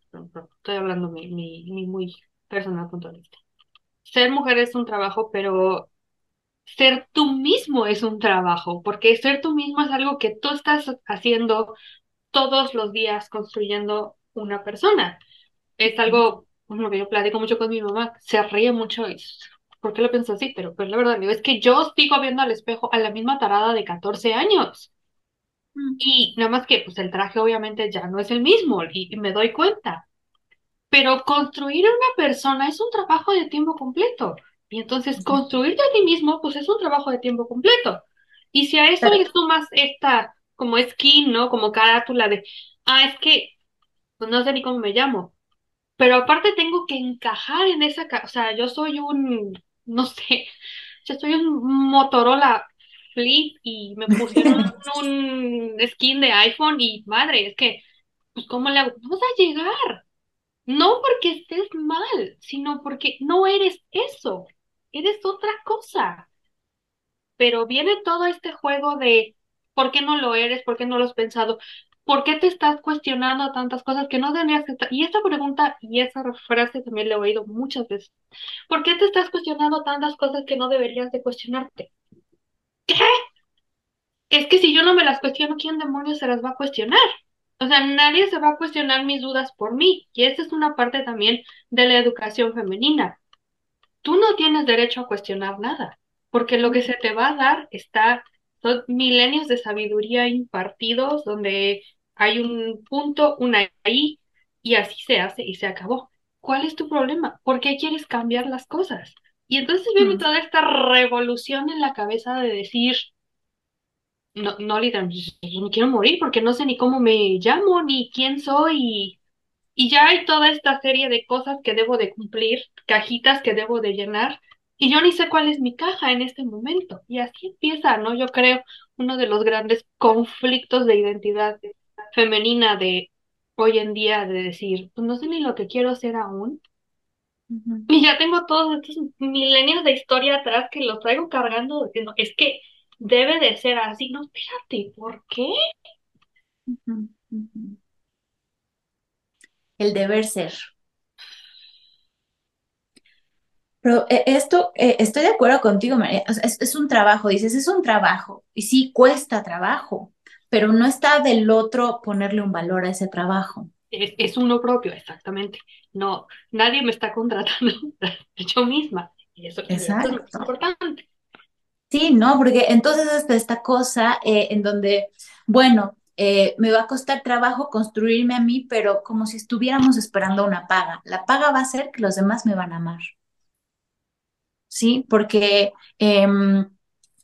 estoy hablando mi, mi, muy personal punto de vista. Ser mujer es un trabajo, pero ser tú mismo es un trabajo, porque ser tú mismo es algo que tú estás haciendo todos los días construyendo una persona. Es algo, bueno, que yo platico mucho con mi mamá, se ríe mucho y ¿por qué lo pienso así? Pero pues la verdad, es que yo sigo viendo al espejo a la misma tarada de 14 años. Mm. Y nada más que, pues el traje obviamente ya no es el mismo y, me doy cuenta. Pero construir una persona es un trabajo de tiempo completo. Y entonces construirte a ti mismo, pues es un trabajo de tiempo completo. Y si a eso le sumas esta como skin, ¿no? Como carátula de, ah, es que, pues no sé ni cómo me llamo. Pero aparte tengo que encajar en esa, o sea, yo soy un no sé, yo estoy en Motorola Flip y me pusieron un skin de iPhone y madre, es que, pues, ¿cómo le hago? Vamos a llegar. No porque estés mal, sino porque no eres eso, eres otra cosa. Pero viene todo este juego de ¿por qué no lo eres? ¿Por qué no lo has pensado? ¿Por qué te estás cuestionando tantas cosas que no tenías que estar? Y esta pregunta y esa frase también la he oído muchas veces. ¿Por qué te estás cuestionando tantas cosas que no deberías de cuestionarte? ¿Qué? Es que si yo no me las cuestiono, ¿quién demonios se las va a cuestionar? O sea, nadie se va a cuestionar mis dudas por mí. Y esa es una parte también de la educación femenina. Tú no tienes derecho a cuestionar nada, porque lo que se te va a dar está, son milenios de sabiduría impartidos donde hay un punto, una ahí, y así se hace y se acabó. ¿Cuál es tu problema? ¿Por qué quieres cambiar las cosas? Y entonces viene mm. toda esta revolución en la cabeza de decir, no, no literalmente, yo me quiero morir porque no sé ni cómo me llamo, ni quién soy, y, ya hay toda esta serie de cosas que debo de cumplir, cajitas que debo de llenar, y yo ni sé cuál es mi caja en este momento. Y así empieza, ¿no? Yo creo uno de los grandes conflictos de identidad femenina de hoy en día de decir, pues no sé ni lo que quiero hacer aún. Y ya tengo todos estos milenios de historia atrás que los traigo cargando diciendo, es que debe de ser así. No, espérate, ¿por qué? El deber ser. Pero eh, esto, eh, estoy de acuerdo contigo, María. es, es, un trabajo, dices, es un trabajo. Y sí, cuesta trabajo pero no está del otro ponerle un valor a ese trabajo. Es, es uno propio, exactamente. No, nadie me está contratando, yo misma. Y eso, Exacto. es importante. Sí, ¿no? Porque entonces está esta cosa eh, en donde, bueno, eh, me va a costar trabajo construirme a mí, pero como si estuviéramos esperando una paga. La paga va a ser que los demás me van a amar. ¿Sí? Porque em,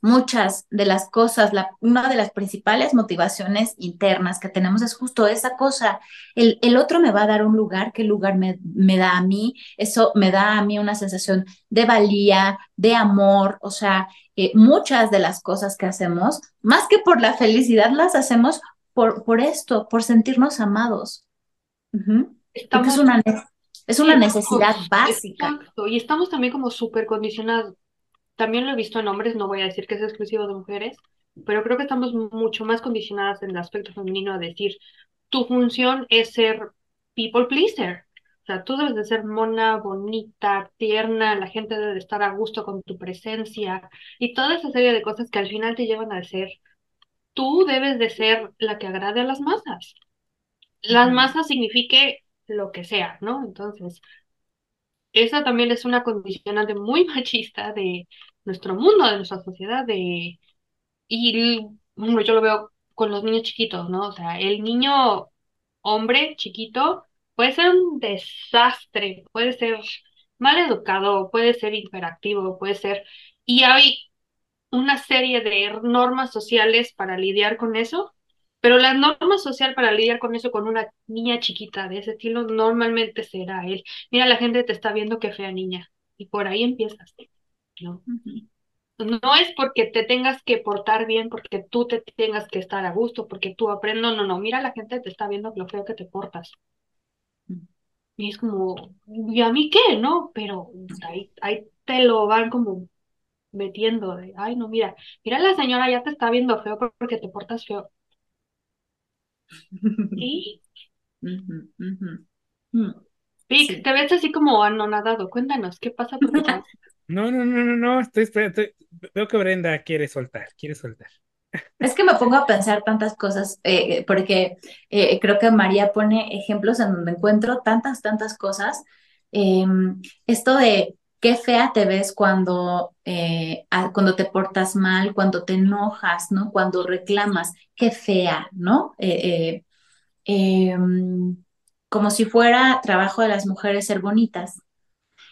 muchas de las cosas, una de las principales motivaciones internas que tenemos es justo esa cosa. El, el otro me va a dar un lugar, ¿qué lugar me, me, da a mí? Eso me da a mí una sensación de valía, de amor, o sea, eh, muchas de las cosas que hacemos, más que por la felicidad, las hacemos por, por esto, por sentirnos amados. Uh -huh. Porque es una, es una necesidad básica. Exacto, y estamos también como súper condicionados también lo he visto en hombres, no voy a decir que es exclusivo de mujeres, pero creo que estamos mucho más condicionadas en el aspecto femenino a decir, tu función es ser people pleaser. O sea, tú debes de ser mona, bonita, tierna, la gente debe de estar a gusto con tu presencia y toda esa serie de cosas que al final te llevan a ser, tú debes de ser la que agrade a las masas. Las masas signifique lo que sea, ¿no? Entonces, esa también es una condicionante muy machista de nuestro mundo, de nuestra sociedad, de y bueno, yo lo veo con los niños chiquitos, ¿no? O sea, el niño hombre chiquito puede ser un desastre, puede ser mal educado, puede ser hiperactivo, puede ser y hay una serie de normas sociales para lidiar con eso, pero la norma social para lidiar con eso con una niña chiquita de ese estilo normalmente será él. Mira, la gente te está viendo qué fea niña. Y por ahí empiezas, ¿no? Uh -huh. No es porque te tengas que portar bien, porque tú te tengas que estar a gusto, porque tú aprendes. No, no, no. Mira, la gente te está viendo lo feo que te portas. Y es como, ¿y a mí qué? ¿No? Pero ahí, ahí te lo van como metiendo de, ay, no, mira, mira, la señora ya te está viendo feo porque te portas feo. ¿Y? Uh -huh, uh -huh. Vic, sí. te ves así como anonadado. Cuéntanos, ¿qué pasa por tu No, no, no, no, no, estoy, estoy, veo que Brenda quiere soltar, quiere soltar. Es que me pongo a pensar tantas cosas, eh, porque eh, creo que María pone ejemplos en donde encuentro tantas, tantas cosas. Eh, esto de qué fea te ves cuando, eh, cuando te portas mal, cuando te enojas, ¿no? Cuando reclamas, qué fea, ¿no? Eh, eh, como si fuera trabajo de las mujeres ser bonitas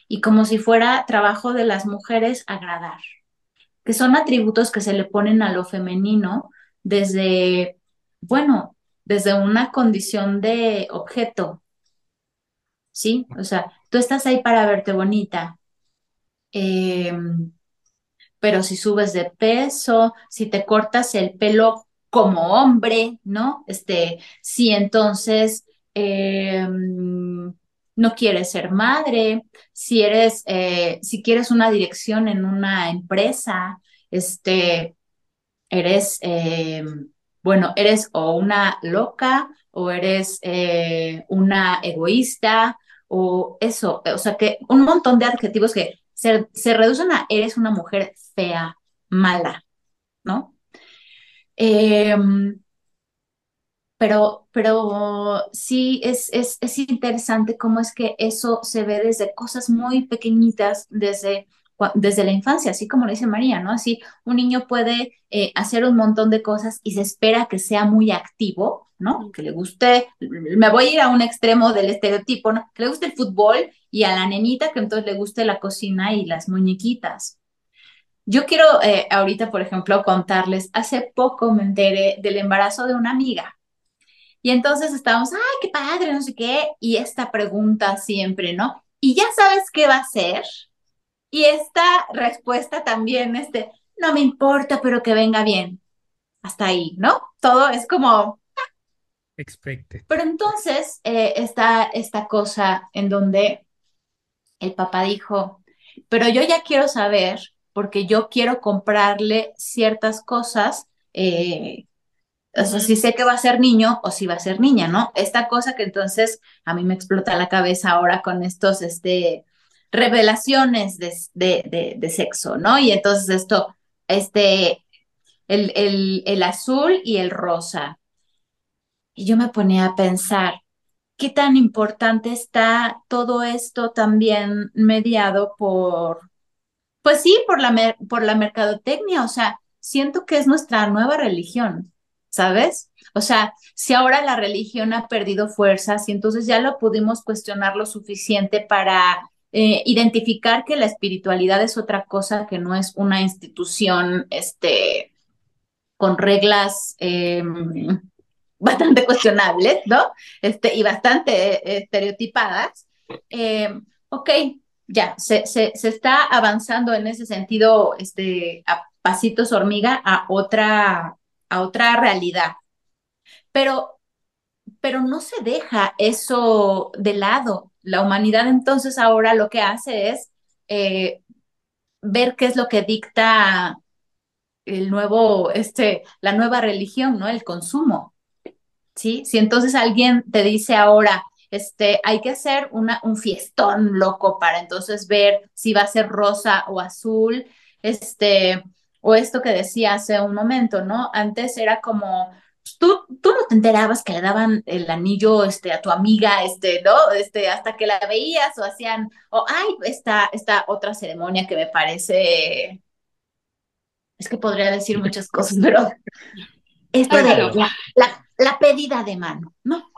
y como si fuera trabajo de las mujeres agradar, que son atributos que se le ponen a lo femenino desde, bueno, desde una condición de objeto, ¿sí? O sea, tú estás ahí para verte bonita, eh, pero si subes de peso, si te cortas el pelo como hombre, ¿no? Este, si entonces eh, no quieres ser madre, si eres, eh, si quieres una dirección en una empresa, este, eres, eh, bueno, eres o una loca o eres una egoísta o eso, o sea que un montón de adjetivos que se, se, reducen a eres una mujer fea, mala, ¿no? Eh, pero, pero sí es, es, es, interesante cómo es que eso se ve desde cosas muy pequeñitas, desde, desde la infancia, así como lo dice María, ¿no? Así un niño puede eh, hacer un montón de cosas y se espera que sea muy activo, ¿no? Que le guste, me voy a ir a un extremo del estereotipo, ¿no? Que le guste el fútbol y a la nenita que entonces le guste la cocina y las muñequitas. Yo quiero eh, ahorita, por ejemplo, contarles, hace poco me enteré del embarazo de una amiga. Y entonces estábamos, ay, qué padre, no sé qué, y esta pregunta siempre, ¿no? ¿Y ya sabes qué va a ser? Y esta respuesta también, este, no me importa, pero que venga bien. Hasta ahí, ¿no? Todo es como, Expected. Pero entonces eh, está esta cosa en donde el papá dijo, pero yo ya quiero saber, porque yo quiero comprarle ciertas cosas, eh, o sea, si sé que va a ser niño o si va a ser niña, ¿no? Esta cosa que entonces a mí me explota la cabeza ahora con estos, este, revelaciones de, de, de, de sexo, ¿no? Y entonces esto, este, el, el, el azul y el rosa. Y yo me ponía a pensar, ¿qué tan importante está todo esto también mediado por, pues sí, por la, por la mercadotecnia? O sea, siento que es nuestra nueva religión, ¿sabes? O sea, si ahora la religión ha perdido fuerzas y entonces ya lo pudimos cuestionar lo suficiente para eh, identificar que la espiritualidad es otra cosa que no es una institución, este, con reglas eh, bastante cuestionables, ¿no? Este, y bastante eh, estereotipadas. Eh, ok, ya, se, se, se, está avanzando en ese sentido, este, a pasitos hormiga, a otra, a otra realidad. Pero, pero no se deja eso de lado. La humanidad entonces ahora lo que hace es eh, ver qué es lo que dicta el nuevo, este, la nueva religión, ¿no? El consumo. ¿Sí? Si entonces alguien te dice ahora, este, hay que hacer una, un fiestón loco para entonces ver si va a ser rosa o azul, este, o esto que decía hace un momento, ¿no? Antes era como, tú, tú no te enterabas que le daban el anillo este, a tu amiga, este, ¿no? Este, hasta que la veías o hacían, o hay esta, esta otra ceremonia que me parece, es que podría decir muchas cosas, pero esto de la, la, la pedida de mano, ¿no?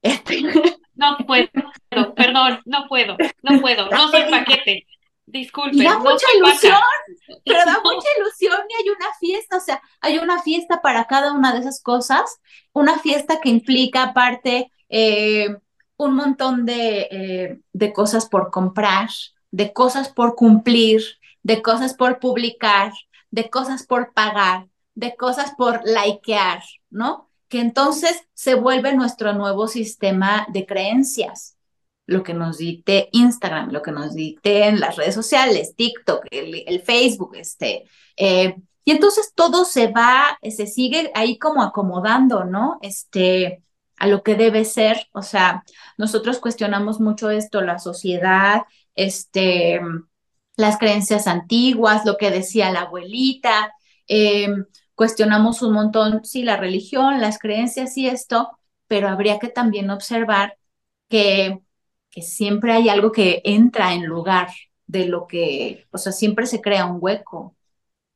Este. No puedo, perdón, no puedo, no puedo, no soy paquete. Disculpe. Y da no mucha ilusión, vaca. pero da mucha ilusión y hay una fiesta, o sea, hay una fiesta para cada una de esas cosas, una fiesta que implica aparte eh, un montón de, eh, de cosas por comprar, de cosas por cumplir, de cosas por publicar, de cosas por pagar, de cosas por likear, ¿no? Que entonces se vuelve nuestro nuevo sistema de creencias lo que nos dicte Instagram, lo que nos dicte en las redes sociales, TikTok, el, el Facebook, este. Eh, y entonces todo se va, se sigue ahí como acomodando, ¿no? Este, a lo que debe ser. O sea, nosotros cuestionamos mucho esto, la sociedad, este, las creencias antiguas, lo que decía la abuelita, eh, cuestionamos un montón, sí, la religión, las creencias y esto, pero habría que también observar que que siempre hay algo que entra en lugar de lo que, o sea, siempre se crea un hueco.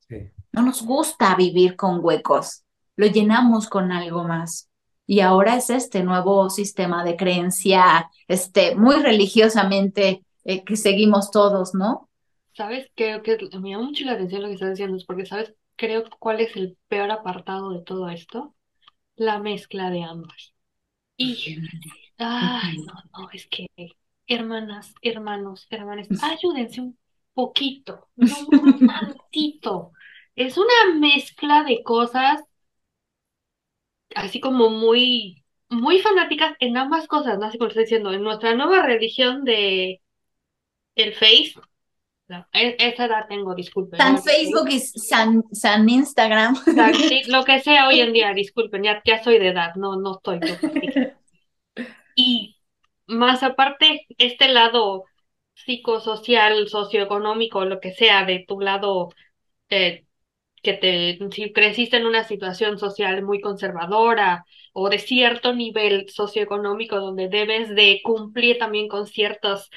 Sí. No nos gusta vivir con huecos, lo llenamos con algo más. Y ahora es este nuevo sistema de creencia, este, muy religiosamente eh, que seguimos todos, ¿no? ¿Sabes? Creo que me llama mucho la atención lo que estás diciendo, es porque, ¿sabes? Creo cuál es el peor apartado de todo esto. La mezcla de ambas. Y, ay, no, no, es que, hermanas, hermanos, hermanas, ayúdense un poquito, no un tantito. Es una mezcla de cosas así como muy, muy fanáticas en ambas cosas, ¿no? Así como estoy diciendo, en nuestra nueva religión de el Face, esa edad tengo, disculpen. San. Facebook y San, San Instagram. San- lo que sea hoy en día, disculpen, ya, ya soy de edad, no, no estoy. Y más aparte, este lado psicosocial, socioeconómico, lo que sea, de tu lado, eh, que te, si creciste en una situación social muy conservadora o de cierto nivel socioeconómico donde debes de cumplir también con ciertos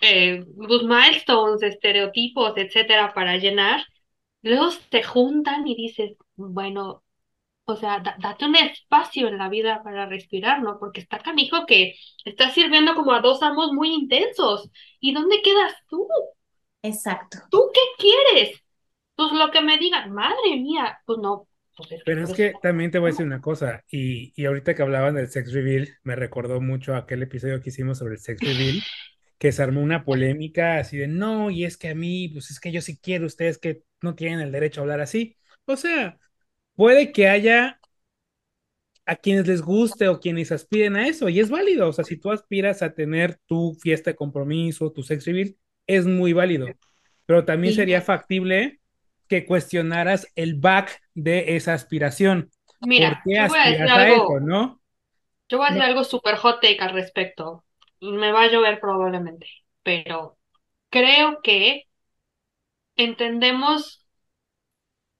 eh, pues, milestones, estereotipos, etcétera, para llenar, luego te juntan y dices, bueno, o sea, da- date un espacio en la vida para respirar, ¿no? Porque está canijo que estás sirviendo como a dos amos muy intensos. ¿Y dónde quedas tú? Exacto. ¿Tú qué quieres? Pues lo que me digan, madre mía, pues no. Pues es Pero es pues, que también te voy a decir una cosa, y, y ahorita que hablaban del sex reveal, me recordó mucho aquel episodio que hicimos sobre el sex reveal, que se armó una polémica así de, no, y es que a mí, pues es que yo sí quiero, ustedes que no tienen el derecho a hablar así. O sea, puede que haya a quienes les guste o quienes aspiren a eso, y es válido. O sea, si tú aspiras a tener tu fiesta de compromiso, tu sex reveal, es muy válido. Pero también Sí. sería factible que cuestionaras el back de esa aspiración. Mira, ¿Por qué yo voy a decir a algo, eso, no? yo voy a decir No. algo súper hot take al respecto. Me va a llover probablemente, pero creo que entendemos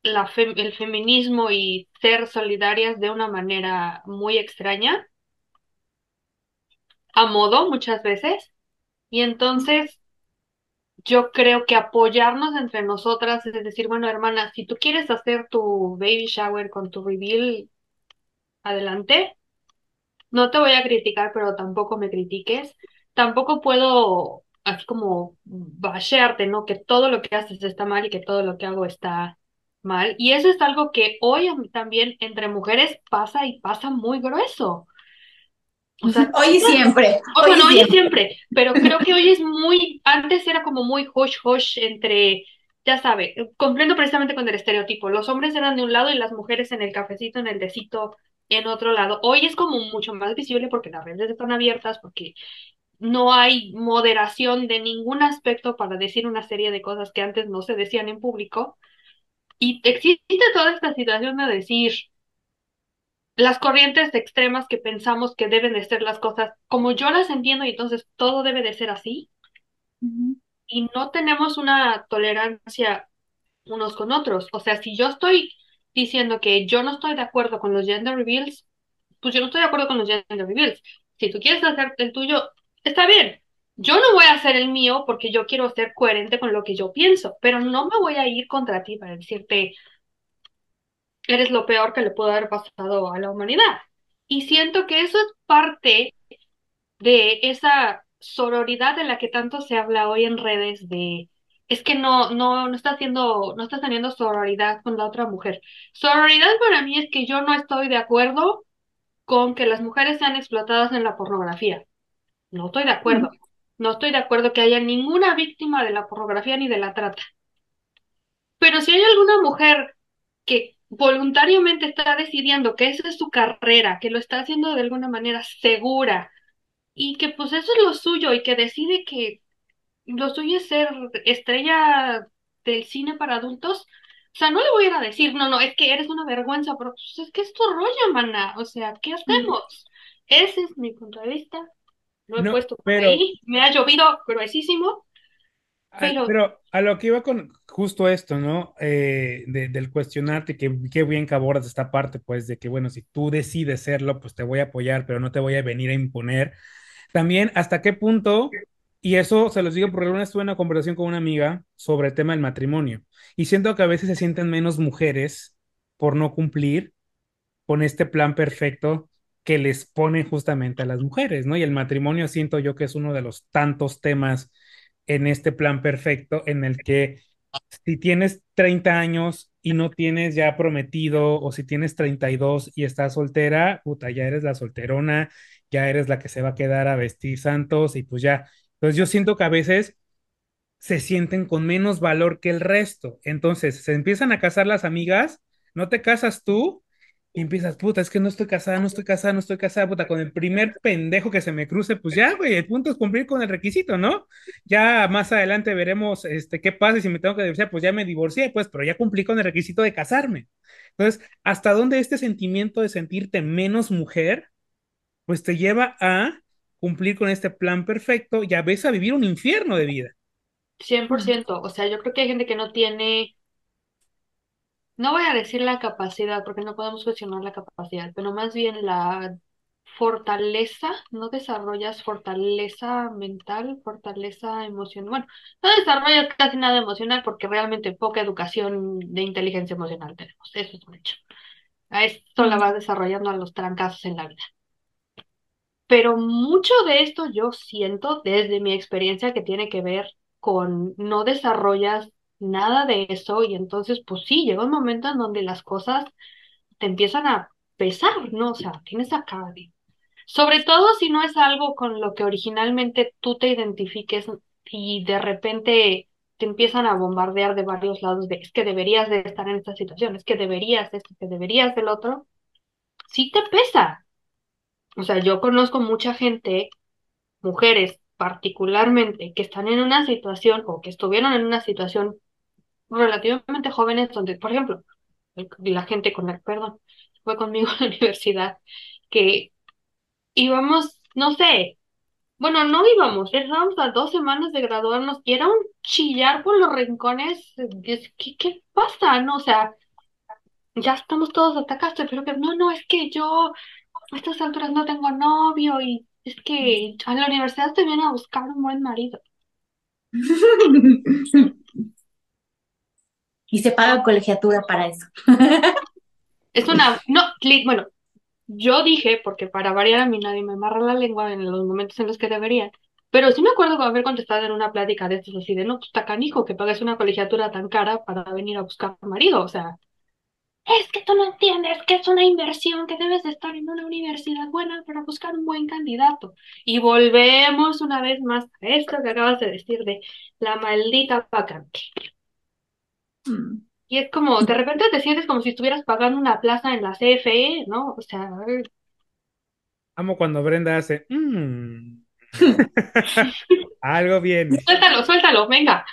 la el feminismo y ser solidarias de una manera muy extraña, a modo muchas veces. Y entonces yo creo que apoyarnos entre nosotras es decir, bueno, hermana, si tú quieres hacer tu baby shower con tu reveal, adelante. No te voy a criticar, pero tampoco me critiques. Tampoco puedo así como bashearte, ¿no? Que todo lo que haces está mal y que todo lo que hago está mal. Y eso es algo que hoy también entre mujeres pasa y pasa muy grueso. O sea, hoy y siempre. hoy siempre. Pero creo que hoy es muy, antes era como muy hush hush entre, ya sabe, cumpliendo precisamente con el estereotipo. Los hombres eran de un lado y las mujeres en el cafecito, en el decito en otro lado. Hoy es como mucho más visible porque las redes están abiertas, porque no hay moderación de ningún aspecto para decir una serie de cosas que antes no se decían en público. Y existe toda esta situación de decir las corrientes extremas que pensamos que deben de ser las cosas como yo las entiendo y entonces todo debe de ser así. Y no tenemos una tolerancia unos con otros. O sea, si yo estoy diciendo que yo no estoy de acuerdo con los gender reveals, pues yo no estoy de acuerdo con los gender reveals. Si tú quieres hacer el tuyo, está bien. Yo no voy a hacer el mío porque yo quiero ser coherente con lo que yo pienso, pero no me voy a ir contra ti para decirte, eres lo peor que le pudo haber pasado a la humanidad. Y siento que eso es parte de esa sororidad de la que tanto se habla hoy en redes de es que no, no, no está haciendo, no estás teniendo sororidad con la otra mujer. Sororidad para mí es que yo no estoy de acuerdo con que las mujeres sean explotadas en la pornografía. No estoy de acuerdo. No estoy de acuerdo que haya ninguna víctima de la pornografía ni de la trata. Pero si hay alguna mujer que voluntariamente está decidiendo que esa es su carrera, que lo está haciendo de alguna manera segura y que pues eso es lo suyo y que decide que lo suyo es ser estrella del cine para adultos. O sea, no le voy a ir a decir, no, no, es que eres una vergüenza, pero pues, es que es tu rollo, mana. O sea, ¿qué hacemos? Ese es mi punto de vista. Lo he puesto por ahí. Me ha llovido gruesísimo. Pero... pero a lo que iba con justo esto, ¿no? Eh, del cuestionarte, que qué bien que abordas esta parte, pues, de que, bueno, si tú decides serlo, pues te voy a apoyar, pero no te voy a venir a imponer. También, ¿hasta qué punto y eso se los digo porque alguna vez estuve en una conversación con una amiga sobre el tema del matrimonio. Y siento que a veces se sienten menos mujeres por no cumplir con este plan perfecto que les pone justamente a las mujeres, ¿no? Y el matrimonio siento yo que es uno de los tantos temas en este plan perfecto en el que si tienes 30 años y no tienes ya prometido, o si tienes 32 y estás soltera, puta, ya eres la solterona, ya eres la que se va a quedar a vestir santos y pues ya entonces yo siento que a veces se sienten con menos valor que el resto. Entonces se empiezan a casar las amigas, no te casas tú y empiezas, puta, es que no estoy casada, no estoy casada, no estoy casada, puta, con el primer pendejo que se me cruce, pues ya, güey, el punto es cumplir con el requisito, ¿no? Ya más adelante veremos este, qué pasa y si me tengo que divorciar, pues ya me divorcié, pues, pero ya cumplí con el requisito de casarme. Entonces, ¿hasta dónde este sentimiento de sentirte menos mujer, pues te lleva a cumplir con este plan perfecto y a veces a vivir un infierno de vida. 100%, o sea, yo creo que hay gente que no tiene, no voy a decir la capacidad, porque no podemos cuestionar la capacidad, pero más bien la fortaleza, no desarrollas fortaleza mental, fortaleza emocional. Bueno, no desarrollas casi nada emocional porque realmente poca educación de inteligencia emocional tenemos, eso es un hecho. A esto la vas desarrollando a los trancazos en la vida. Pero mucho de esto yo siento desde mi experiencia que tiene que ver con no desarrollas nada de eso y entonces pues sí, llega un momento en donde las cosas te empiezan a pesar, ¿no? O sea, tienes acá de... Sobre todo si no es algo con lo que originalmente tú te identifiques y de repente te empiezan a bombardear de varios lados de es que deberías de estar en esta situación, es que deberías esto, que deberías del otro, sí te pesa, o sea, yo conozco mucha gente, mujeres particularmente, que están en una situación o que estuvieron en una situación relativamente jóvenes donde, por ejemplo, la gente con el, perdón, fue conmigo a la universidad, que íbamos, no sé, bueno, no íbamos, estábamos a dos semanas de graduarnos y era un chillar por los rincones, ¿qué, qué pasa? No, o sea, ya estamos todos atacados, pero que no, no, es que yo a estas alturas no tengo novio y es que a la universidad te viene a buscar un buen marido. Y se paga colegiatura para eso. Es una, no, bueno, yo dije, porque para variar a mí nadie me amarra la lengua en los momentos en los que deberían, pero sí me acuerdo haber contestado en una plática de estos así de, no, pues está canijo que pagues una colegiatura tan cara para venir a buscar marido, o sea, es que tú no entiendes que es una inversión, que debes de estar en una universidad buena para buscar un buen candidato. Y volvemos una vez más a esto que acabas de decir de la maldita vacante. Mm. Y es como, de repente te sientes como si estuvieras pagando una plaza en la CFE, ¿no? O sea, Amo cuando Brenda hace. "Mm". Algo bien. suéltalo, suéltalo, venga.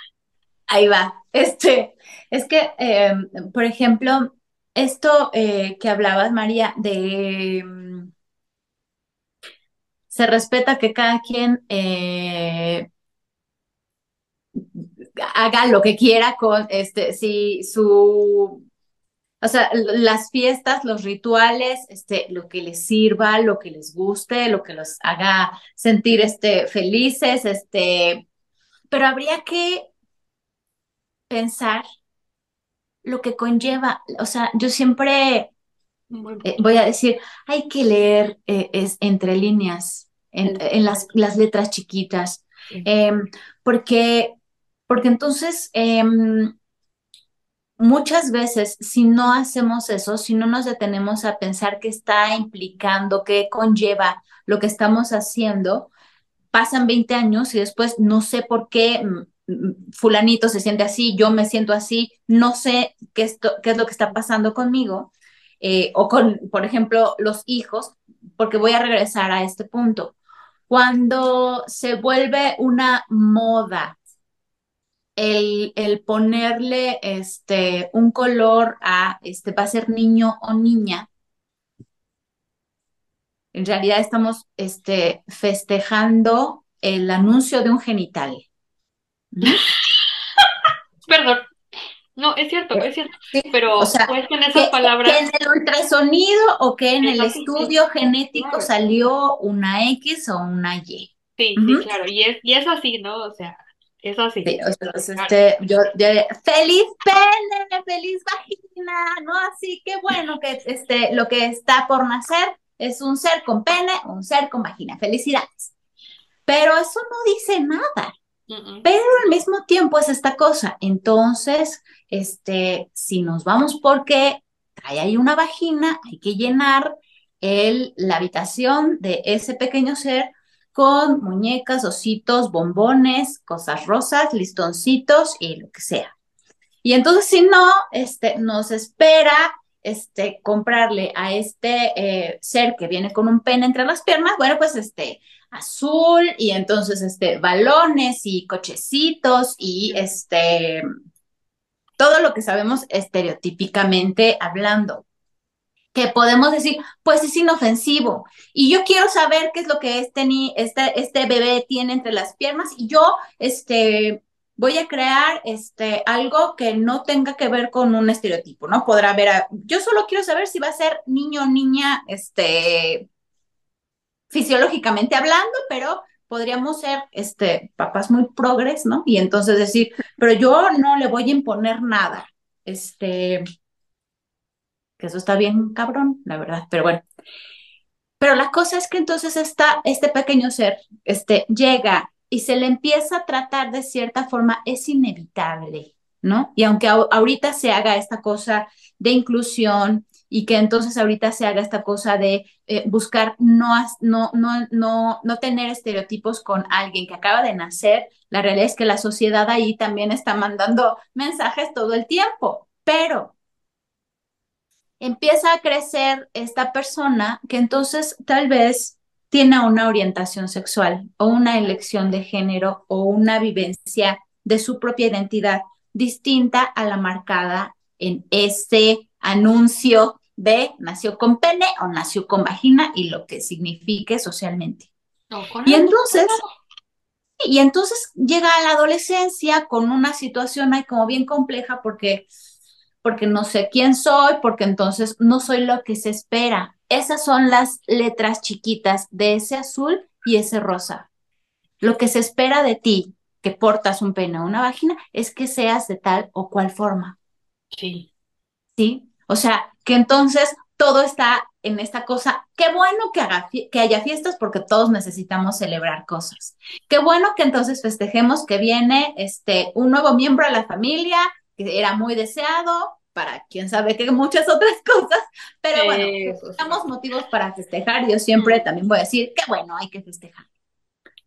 Ahí va. Este, es que, eh, por ejemplo, esto eh, que hablabas, María, de mm, se respeta que cada quien eh, haga lo que quiera con este, si su, o sea, las fiestas, los rituales, este, lo que les sirva, lo que les guste, lo que los haga sentir este, felices, este, pero habría que pensar lo que conlleva, o sea, yo siempre eh, voy a decir, hay que leer eh, es, entre líneas, en, las, las letras chiquitas, em, porque, porque entonces em, muchas veces si no hacemos eso, si no nos detenemos a pensar qué está implicando, qué conlleva lo que estamos haciendo, pasan 20 años y después no sé por qué mm, fulanito se siente así, yo me siento así, no sé qué, es lo que está pasando conmigo, eh, o con, por ejemplo, los hijos, porque voy a regresar a este punto. Cuando se vuelve una moda el, el ponerle este, un color a, este, va a ser niño o niña, en realidad estamos este, festejando el anuncio de un genital. Perdón. No, es cierto, es cierto. Sí, Pero o sea, pues en que, esas palabras, que en el ultrasonido o que en el sí, estudio genético Claro. salió una X o una Y. sí, sí, claro. Y es, y es así, ¿no? O sea, es así. Sí, o sea, Claro. este, yo, yo, feliz pene, feliz vagina, ¿no? Así que bueno, que este, lo que está por nacer es un ser con pene, un ser con vagina. Felicidades. Pero eso no dice nada. Pero al mismo tiempo es esta cosa. Entonces, este, si nos vamos porque trae ahí una vagina, hay que llenar el, la habitación de ese pequeño ser con muñecas, ositos, bombones, cosas rosas, listoncitos y lo que sea. Y entonces, si no, este, nos espera este, comprarle a este eh, ser que viene con un pene entre las piernas, bueno, pues este, azul y entonces este, balones y cochecitos y este, todo lo que sabemos estereotípicamente hablando. Que podemos decir, pues es inofensivo. Y yo quiero saber qué es lo que este, ni, este, este bebé tiene entre las piernas y yo, este, voy a crear este, algo que no tenga que ver con un estereotipo, ¿no? Podrá haber, a- yo solo quiero saber si va a ser niño o niña, este, fisiológicamente hablando, pero podríamos ser, este, papás muy progres, ¿no? Y entonces decir, pero yo no le voy a imponer nada, este, que eso está bien cabrón, la verdad, pero bueno. Pero la cosa es que entonces está este pequeño ser, este, llega y se le empieza a tratar de cierta forma, es inevitable, ¿no? Y aunque ahorita se haga esta cosa de inclusión y que entonces ahorita se haga esta cosa de eh, buscar no, no, no, no, no tener estereotipos con alguien que acaba de nacer, la realidad es que la sociedad ahí también está mandando mensajes todo el tiempo, pero empieza a crecer esta persona que entonces tal vez tiene una orientación sexual o una elección de género o una vivencia de su propia identidad distinta a la marcada en ese anuncio de nació con pene o nació con vagina y lo que signifique socialmente. No, Y entonces, y entonces llega a la adolescencia con una situación ahí como bien compleja porque porque no sé quién soy, porque entonces no soy lo que se espera. Esas son las letras chiquitas de ese azul y ese rosa. Lo que se espera de ti, que portas un pene o una vagina, es que seas de tal o cual forma. Sí. ¿Sí? O sea, que entonces todo está en esta cosa. Qué bueno que, haga, que haya fiestas porque todos necesitamos celebrar cosas. Qué bueno que entonces festejemos que viene este, un nuevo miembro a la familia que era muy deseado para quién sabe qué muchas otras cosas, pero bueno, tenemos motivos para festejar. Yo siempre también voy a decir, qué bueno, hay que festejar.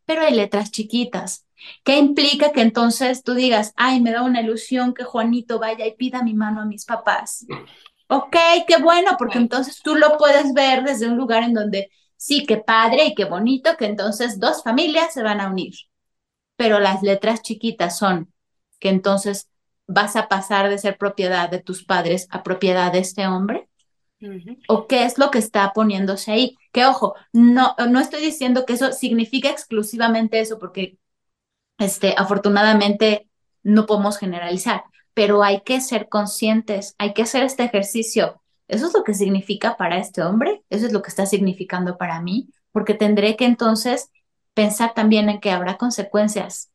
Pero hay letras chiquitas. ¿Qué implica que entonces tú digas, ay, me da una ilusión que Juanito vaya y pida mi mano a mis papás? Ok, qué bueno, porque entonces tú lo puedes ver desde un lugar en donde sí, qué padre y qué bonito que entonces dos familias se van a unir. Pero las letras chiquitas son que entonces vas a pasar de ser propiedad de tus padres a propiedad de este hombre. ¿O qué es lo que está poniéndose ahí? Que ojo, no, no estoy diciendo que eso significa exclusivamente eso, porque este, afortunadamente no podemos generalizar, pero hay que ser conscientes, hay que hacer este ejercicio. Eso es lo que significa para este hombre, eso es lo que está significando para mí, porque tendré que entonces pensar también en que habrá consecuencias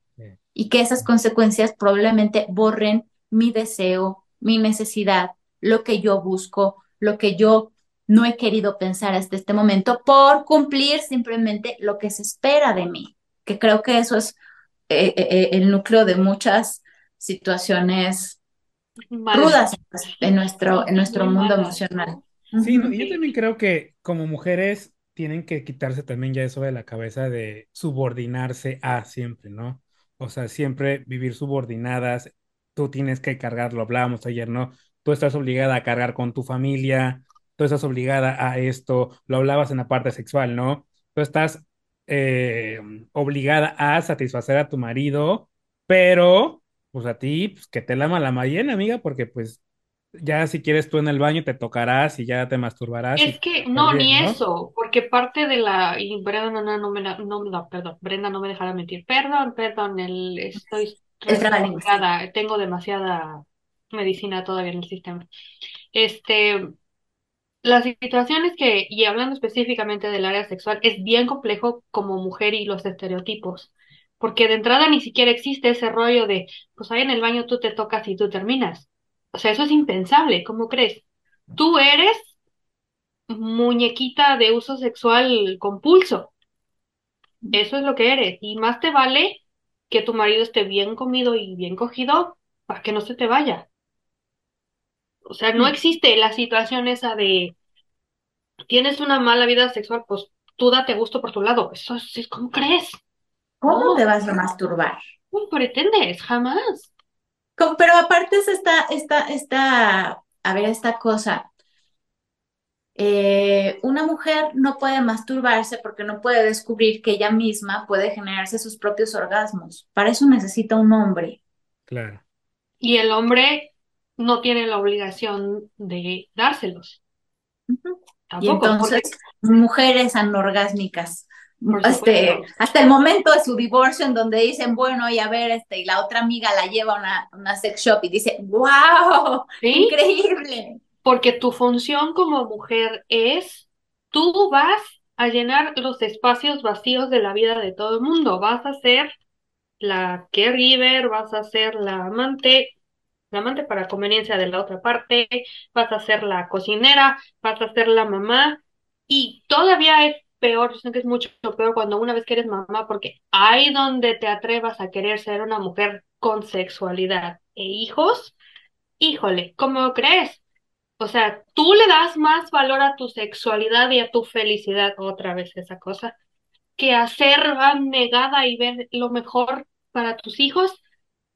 y que esas consecuencias probablemente borren mi deseo, mi necesidad, lo que yo busco, lo que yo no he querido pensar hasta este momento por cumplir simplemente lo que se espera de mí, que creo que eso es eh, eh, eh, el núcleo de muchas situaciones rudas en nuestro, en nuestro mundo emocional. Sí, yo también creo que como mujeres tienen que quitarse también ya eso de la cabeza de subordinarse a siempre, ¿no? O sea, siempre vivir subordinadas, tú tienes que cargar, lo hablábamos ayer, ¿no? Tú estás obligada a cargar con tu familia, tú estás obligada a esto, lo hablabas en la parte sexual, ¿no? Tú estás eh, obligada a satisfacer a tu marido, pero pues a ti, pues que te la mala mañana, amiga, porque pues ya si quieres tú en el baño te tocarás y ya te masturbarás. Es que no, ni eso, porque parte de la, y Brenda no, no me la, no, no, perdón, Brenda no me dejará mentir, perdón, perdón, el, estoy tengo demasiada medicina todavía en el sistema. Este, las situaciones que, y hablando específicamente del área sexual, es bien complejo como mujer y los estereotipos, porque de entrada ni siquiera existe ese rollo de, pues ahí en el baño tú te tocas y tú terminas. O sea, eso es impensable, ¿cómo crees? Tú eres muñequita de uso sexual compulso. Eso es lo que eres. Y más te vale que tu marido esté bien comido y bien cogido para que no se te vaya. O sea, no mm. existe la situación esa de tienes una mala vida sexual, pues tú date gusto por tu lado. Eso es, ¿cómo crees? ¿Cómo te vas a masturbar? No pretendes, jamás. Pero aparte es esta, esta, esta, a ver, esta cosa. Eh, una mujer no puede masturbarse porque no puede descubrir que ella misma puede generarse sus propios orgasmos. Para eso necesita un hombre. Claro. Y el hombre no tiene la obligación de dárselos. y entonces, mujeres anorgásmicas. Este, hasta el momento de su divorcio en donde dicen, bueno, y a ver, este, y la otra amiga la lleva a una, una sex shop y dice, wow, increíble. Porque tu función como mujer es, tú vas a llenar los espacios vacíos de la vida de todo el mundo, vas a ser la caregiver, vas a ser la amante, la amante para conveniencia de la otra parte, vas a ser la cocinera, vas a ser la mamá y todavía es peor, yo que es mucho peor cuando una vez que eres mamá porque ahí donde te atrevas a querer ser una mujer con sexualidad e hijos, híjole, ¿cómo crees? O sea, tú le das más valor a tu sexualidad y a tu felicidad, otra vez esa cosa, que a ser negada y ver lo mejor para tus hijos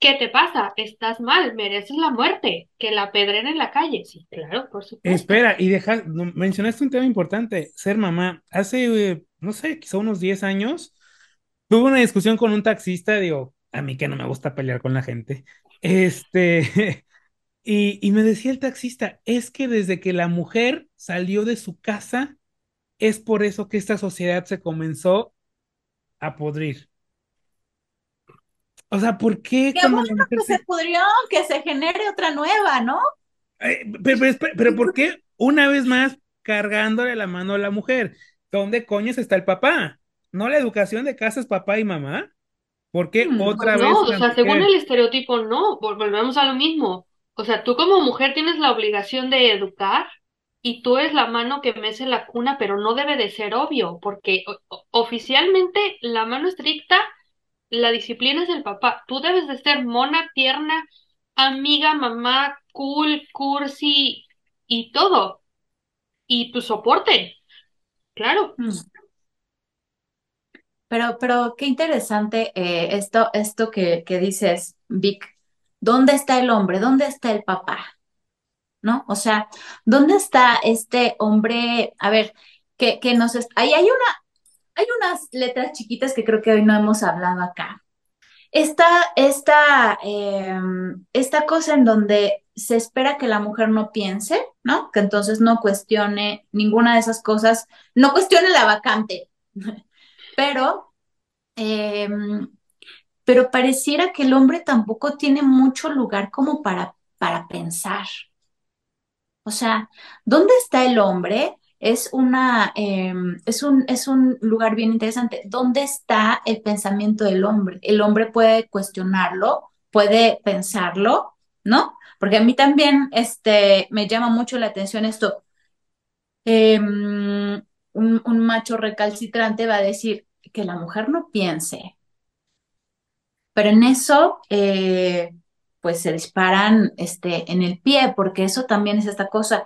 ¿Qué te pasa? Estás mal, mereces la muerte, que la pedren en la calle. Sí, claro, por supuesto. Espera, y deja, mencionaste un tema importante, ser mamá. Hace, eh, no sé, quizá unos 10 años, tuve una discusión con un taxista, digo, a mí que no me gusta pelear con la gente. Este, y, y me decía el taxista, es que desde que la mujer salió de su casa, es por eso que esta sociedad se comenzó a podrir. O sea, ¿por qué? Qué bueno que se pudrió, que se genere otra nueva, ¿no? Eh, pero, pero, pero, ¿por qué una vez más cargándole la mano a la mujer? ¿Dónde coño está el papá? ¿No la educación de casa es papá y mamá? ¿Por qué Hmm, otra pues vez no, o sea, según el estereotipo, no, vol- volvemos a lo mismo. O sea, tú como mujer tienes la obligación de educar y tú eres la mano que mece la cuna, pero no debe de ser obvio, porque oficialmente la mano estricta, la disciplina es el papá. Tú debes de ser mona, tierna, amiga, mamá, cool, cursi y todo. Y tu soporte, claro. Mm. Pero, pero qué interesante eh, esto, esto que, que dices, Vic. ¿Dónde está el hombre? ¿Dónde está el papá? ¿No? O sea, ¿dónde está este hombre? A ver, que, que nos... Ahí hay una, hay unas letras chiquitas que creo que hoy no hemos hablado acá. Esta, esta, eh, esta cosa en donde se espera que la mujer no piense, ¿no? Que entonces no cuestione ninguna de esas cosas, no cuestione la vacante, pero, eh, pero pareciera que el hombre tampoco tiene mucho lugar como para, para pensar. O sea, ¿dónde está el hombre? Es una, eh, es un, es un lugar bien interesante. ¿Dónde está el pensamiento del hombre? El hombre puede cuestionarlo, puede pensarlo, ¿no? Porque a mí también, este, me llama mucho la atención esto. Eh, un, un macho recalcitrante va a decir que la mujer no piense, pero en eso, eh, pues se disparan, este, en el pie, porque eso también es esta cosa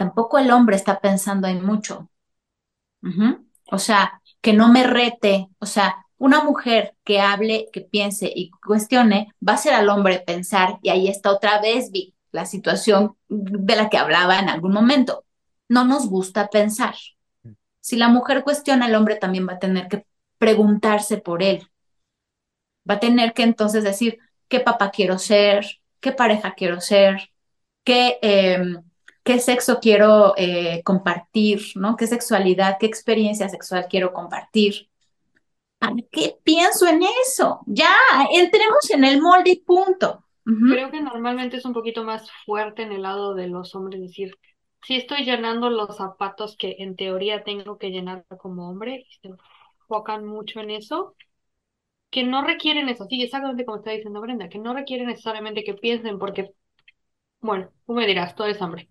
tampoco el hombre está pensando en mucho. O sea, que no me rete, o sea, una mujer que hable, que piense y cuestione, va a hacer al hombre pensar, y ahí está otra vez, vi la situación de la que hablaba en algún momento. No nos gusta pensar. Si la mujer cuestiona, el hombre también va a tener que preguntarse por él. Va a tener que entonces decir, ¿qué papá quiero ser? ¿Qué pareja quiero ser? qué, eh, qué sexo quiero eh, compartir, ¿no? ¿Qué sexualidad, qué experiencia sexual quiero compartir? ¿Para qué pienso en eso? Ya, entremos en el molde y punto. Creo que normalmente es un poquito más fuerte en el lado de los hombres, decir, sí estoy llenando los zapatos que en teoría tengo que llenar como hombre, y se enfocan mucho en eso, que no requieren eso, sí, exactamente como está diciendo Brenda, que no requieren necesariamente que piensen, porque, bueno, tú me dirás, tú eres hombre.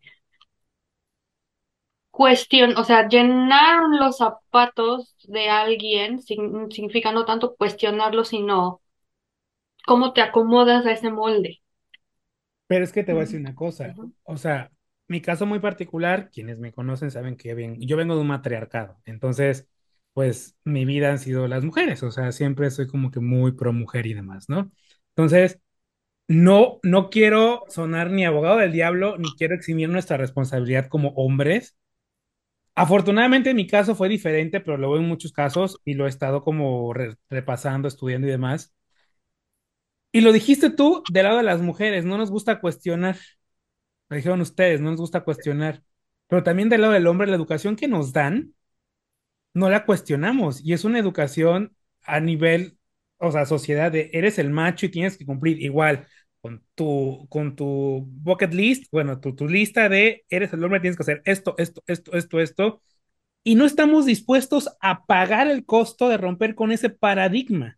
Cuestión, o sea, llenar los zapatos de alguien sin- significa no tanto cuestionarlo, sino cómo te acomodas a ese molde. Pero es que te voy a decir una cosa. O sea, mi caso muy particular, quienes me conocen saben que bien, yo vengo de un matriarcado. Entonces, pues mi vida han sido las mujeres. O sea, siempre soy como que muy pro mujer y demás, ¿no? Entonces, no, no quiero sonar ni abogado del diablo, ni quiero eximir nuestra responsabilidad como hombres. Afortunadamente, mi caso fue diferente, pero lo veo en muchos casos y lo he estado como re- repasando, estudiando y demás. Y lo dijiste tú del lado de las mujeres, no nos gusta cuestionar. Lo dijeron ustedes, no nos gusta cuestionar. Pero también del lado del hombre, la educación que nos dan, no la cuestionamos. Y es una educación a nivel, o sea, sociedad de eres el macho y tienes que cumplir igual con tu, con tu bucket list, bueno, tu, tu lista de eres el hombre, tienes que hacer esto, esto, esto, esto, esto. Y no estamos dispuestos a pagar el costo de romper con ese paradigma.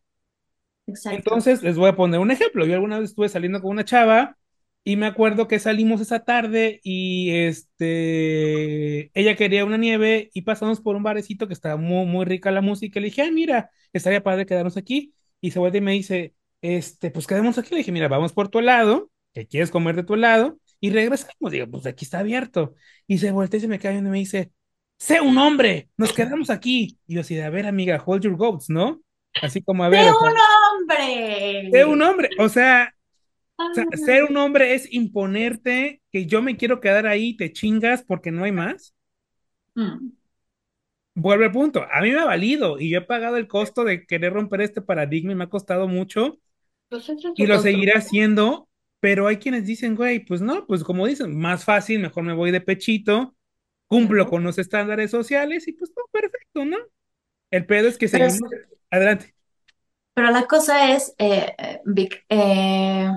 Exacto. Entonces, les voy a poner un ejemplo. Yo alguna vez estuve saliendo con una chava y me acuerdo que salimos esa tarde y este, ella quería una nieve y pasamos por un barecito que estaba muy, muy rica la música. Le dije, ah, mira, estaría padre quedarnos aquí. Y se vuelve y me dice, este, pues quedemos aquí. Le dije, mira, vamos por tu helado, que quieres comer de tu helado, y regresamos. Digo, pues aquí está abierto. Y se voltea y se me cae y me dice, sé un hombre, nos quedamos aquí. Y yo así, de, a ver, amiga, hold your goats, ¿no? Así como, a ¡De ver, o sea, un ser un hombre! hombre, o sea, o sea, ser un hombre es imponerte que yo me quiero quedar ahí, te chingas porque no hay más. Mm, Vuelve al punto, a mí me ha valido y yo he pagado el costo de querer romper este paradigma y me ha costado mucho y lo construcción. haciendo, pero hay quienes dicen, güey, pues no, pues como dicen, más fácil, mejor me voy de pechito, cumplo con los estándares sociales y pues no, perfecto, ¿no? El pedo es que Pero, seguimos adelante. pero la cosa es, eh, eh, Vic, eh,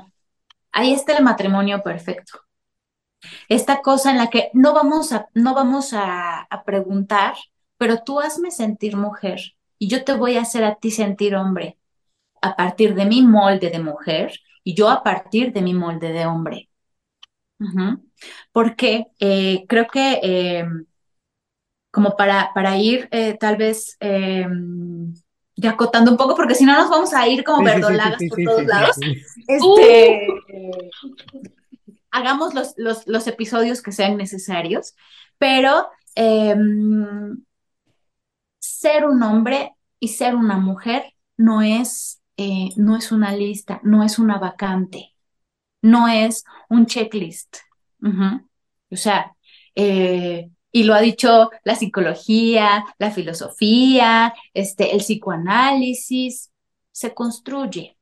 ahí está el matrimonio perfecto. Esta cosa en la que no vamos a, no vamos a, a preguntar, pero tú hazme sentir mujer y yo te voy a hacer a ti sentir hombre a partir de mi molde de mujer y yo a partir de mi molde de hombre. Porque eh, creo que eh, como para, para ir eh, tal vez eh, ya acotando un poco, porque si no nos vamos a ir como Sí, sí, sí, sí, verdolagas sí, por sí, todos sí, lados. sí, sí. Este, hagamos los, los, los episodios que sean necesarios, pero eh, ser un hombre y ser una mujer no es, eh, no es una lista, no es una vacante, no es un checklist. O sea, eh, y lo ha dicho la psicología, la filosofía, este, el psicoanálisis, se construye.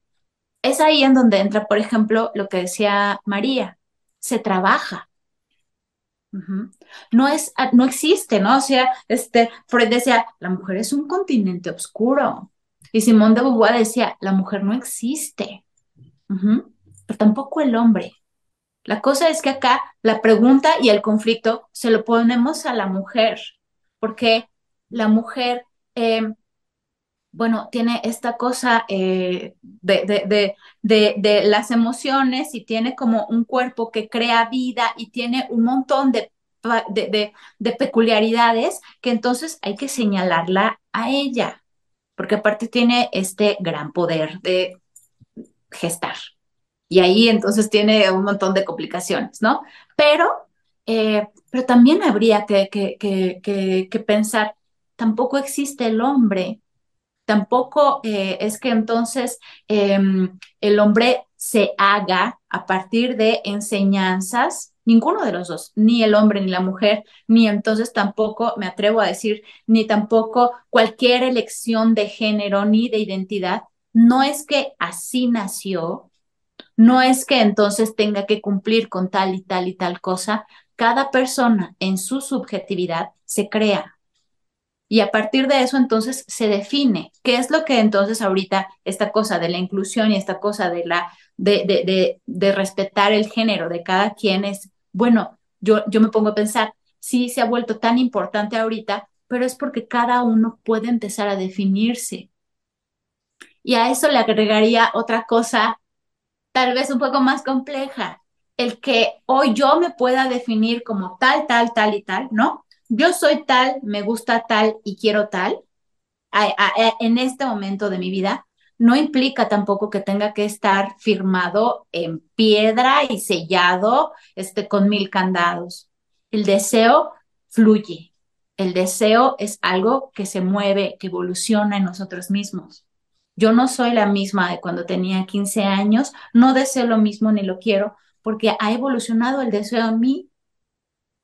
Es ahí en donde entra, por ejemplo, lo que decía María, se trabaja. No es, no existe, ¿no? O sea, este, Freud decía, la mujer es un continente oscuro. Y Simón de Beauvoir decía, la mujer no existe. Pero tampoco el hombre. La cosa es que acá la pregunta y el conflicto se lo ponemos a la mujer, porque la mujer, eh, bueno, tiene esta cosa eh, de, de, de, de, las emociones y tiene como un cuerpo que crea vida y tiene un montón de, de, de peculiaridades que entonces hay que señalarla a ella, porque aparte tiene este gran poder de gestar. Y ahí entonces tiene un montón de complicaciones, ¿no? Pero, eh, pero también habría que, pensar, tampoco existe el hombre Tampoco eh, es que entonces eh, el hombre se haga a partir de enseñanzas, ninguno de los dos, ni el hombre ni la mujer, ni entonces tampoco me atrevo a decir, ni tampoco cualquier elección de género ni de identidad. No es que así nació, no es que entonces tenga que cumplir con tal y tal y tal cosa. Cada persona en su subjetividad se crea. Y a partir de eso, entonces se define qué es lo que entonces ahorita esta cosa de la inclusión y esta cosa de la de, de, de, de respetar el género de cada quien es, bueno, yo, yo me pongo a pensar, sí se ha vuelto tan importante ahorita, pero es porque cada uno puede empezar a definirse. Y a eso le agregaría otra cosa, tal vez un poco más compleja, el que hoy yo me pueda definir como tal, tal, tal y tal, ¿no? Yo soy tal, me gusta tal y quiero tal a- en este momento de mi vida, no implica tampoco que tenga que estar firmado en piedra y sellado este, con mil candados. El deseo fluye. El deseo es algo que se mueve, que evoluciona en nosotros mismos. Yo no soy la misma de cuando tenía 15 años, no deseo lo mismo ni lo quiero, porque ha evolucionado el deseo en mí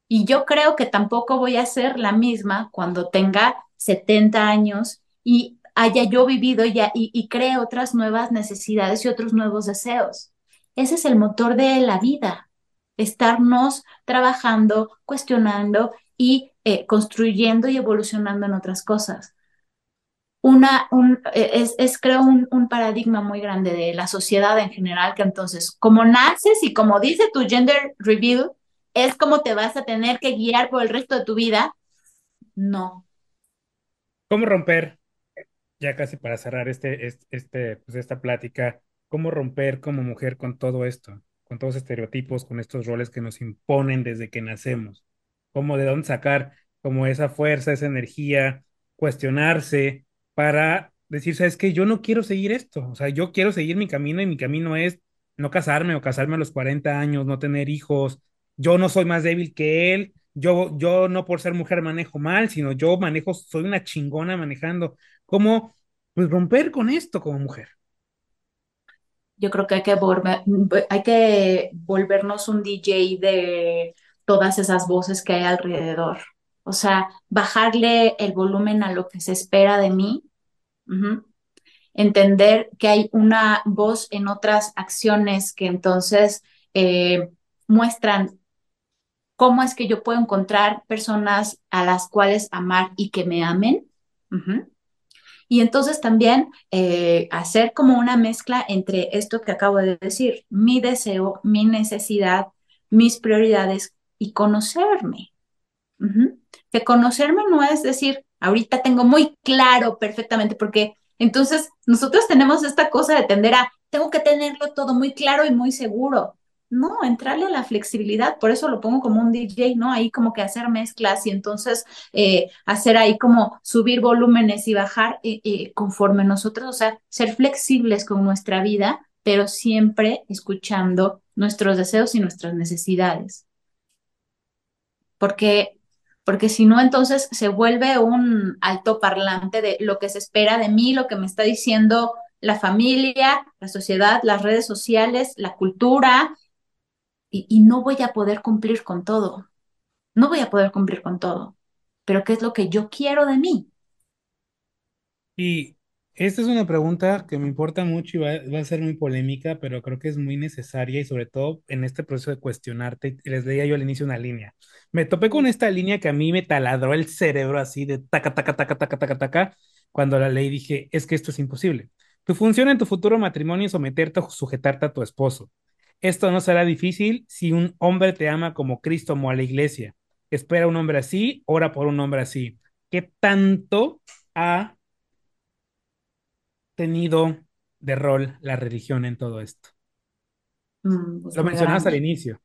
y yo creo que tampoco voy a ser la misma cuando tenga 70 años y haya yo vivido ya y, y cree otras nuevas necesidades y otros nuevos deseos. Ese es el motor de la vida, estarnos trabajando, cuestionando y eh, construyendo y evolucionando en otras cosas. Una, un, eh, es, es creo un, un paradigma muy grande de la sociedad en general, que entonces, como naces y como dice tu gender reveal, es como te vas a tener que guiar por el resto de tu vida. No. ¿Cómo romper, ya casi para cerrar este, este, este, pues esta plática, cómo romper como mujer con todo esto, con todos estos estereotipos, con estos roles que nos imponen desde que nacemos? ¿Cómo de dónde sacar como esa fuerza, esa energía, cuestionarse para decir, sabes que yo no quiero seguir esto, o sea, yo quiero seguir mi camino y mi camino es no casarme o casarme a los 40 años, no tener hijos, yo no soy más débil que él, yo, yo no por ser mujer manejo mal, sino yo manejo, soy una chingona manejando. ¿Cómo pues romper con esto como mujer? Yo creo que hay que, volver, hay que volvernos un DJ de todas esas voces que hay alrededor. O sea, bajarle el volumen a lo que se espera de mí. Entender que hay una voz en otras acciones que entonces eh, muestran cómo es que yo puedo encontrar personas a las cuales amar y que me amen. Y entonces también eh, hacer como una mezcla entre esto que acabo de decir, mi deseo, mi necesidad, mis prioridades y conocerme. Que conocerme no es decir, ahorita tengo muy claro perfectamente, porque entonces nosotros tenemos esta cosa de tender a, tengo que tenerlo todo muy claro y muy seguro. No, entrarle a la flexibilidad, por eso lo pongo como un DJ, ¿no? Ahí como que hacer mezclas y entonces eh, hacer ahí como subir volúmenes y bajar eh, eh, conforme nosotros, o sea, ser flexibles con nuestra vida, pero siempre escuchando nuestros deseos y nuestras necesidades. Porque, porque si no, entonces se vuelve un alto parlante de lo que se espera de mí, lo que me está diciendo la familia, la sociedad, las redes sociales, la cultura, y, no voy a poder cumplir con todo. No voy a poder cumplir con todo. Pero ¿qué es lo que yo quiero de mí? Y esta es una pregunta que me importa mucho y va, a ser muy polémica, pero creo que es muy necesaria y sobre todo en este proceso de cuestionarte. Les leía yo al inicio una línea. Me topé con esta línea que a mí me taladró el cerebro así de taca, taca, taca, taca, taca, taca. Cuando la leí dije, es que esto es imposible. Tu función en tu futuro matrimonio es someterte o sujetarte a tu esposo. Esto no será difícil si un hombre te ama como Cristo amó a la iglesia. Espera un hombre así, ora por un hombre así. ¿Qué tanto ha tenido de rol la religión en todo esto? Mm, pues lo mencionabas al inicio,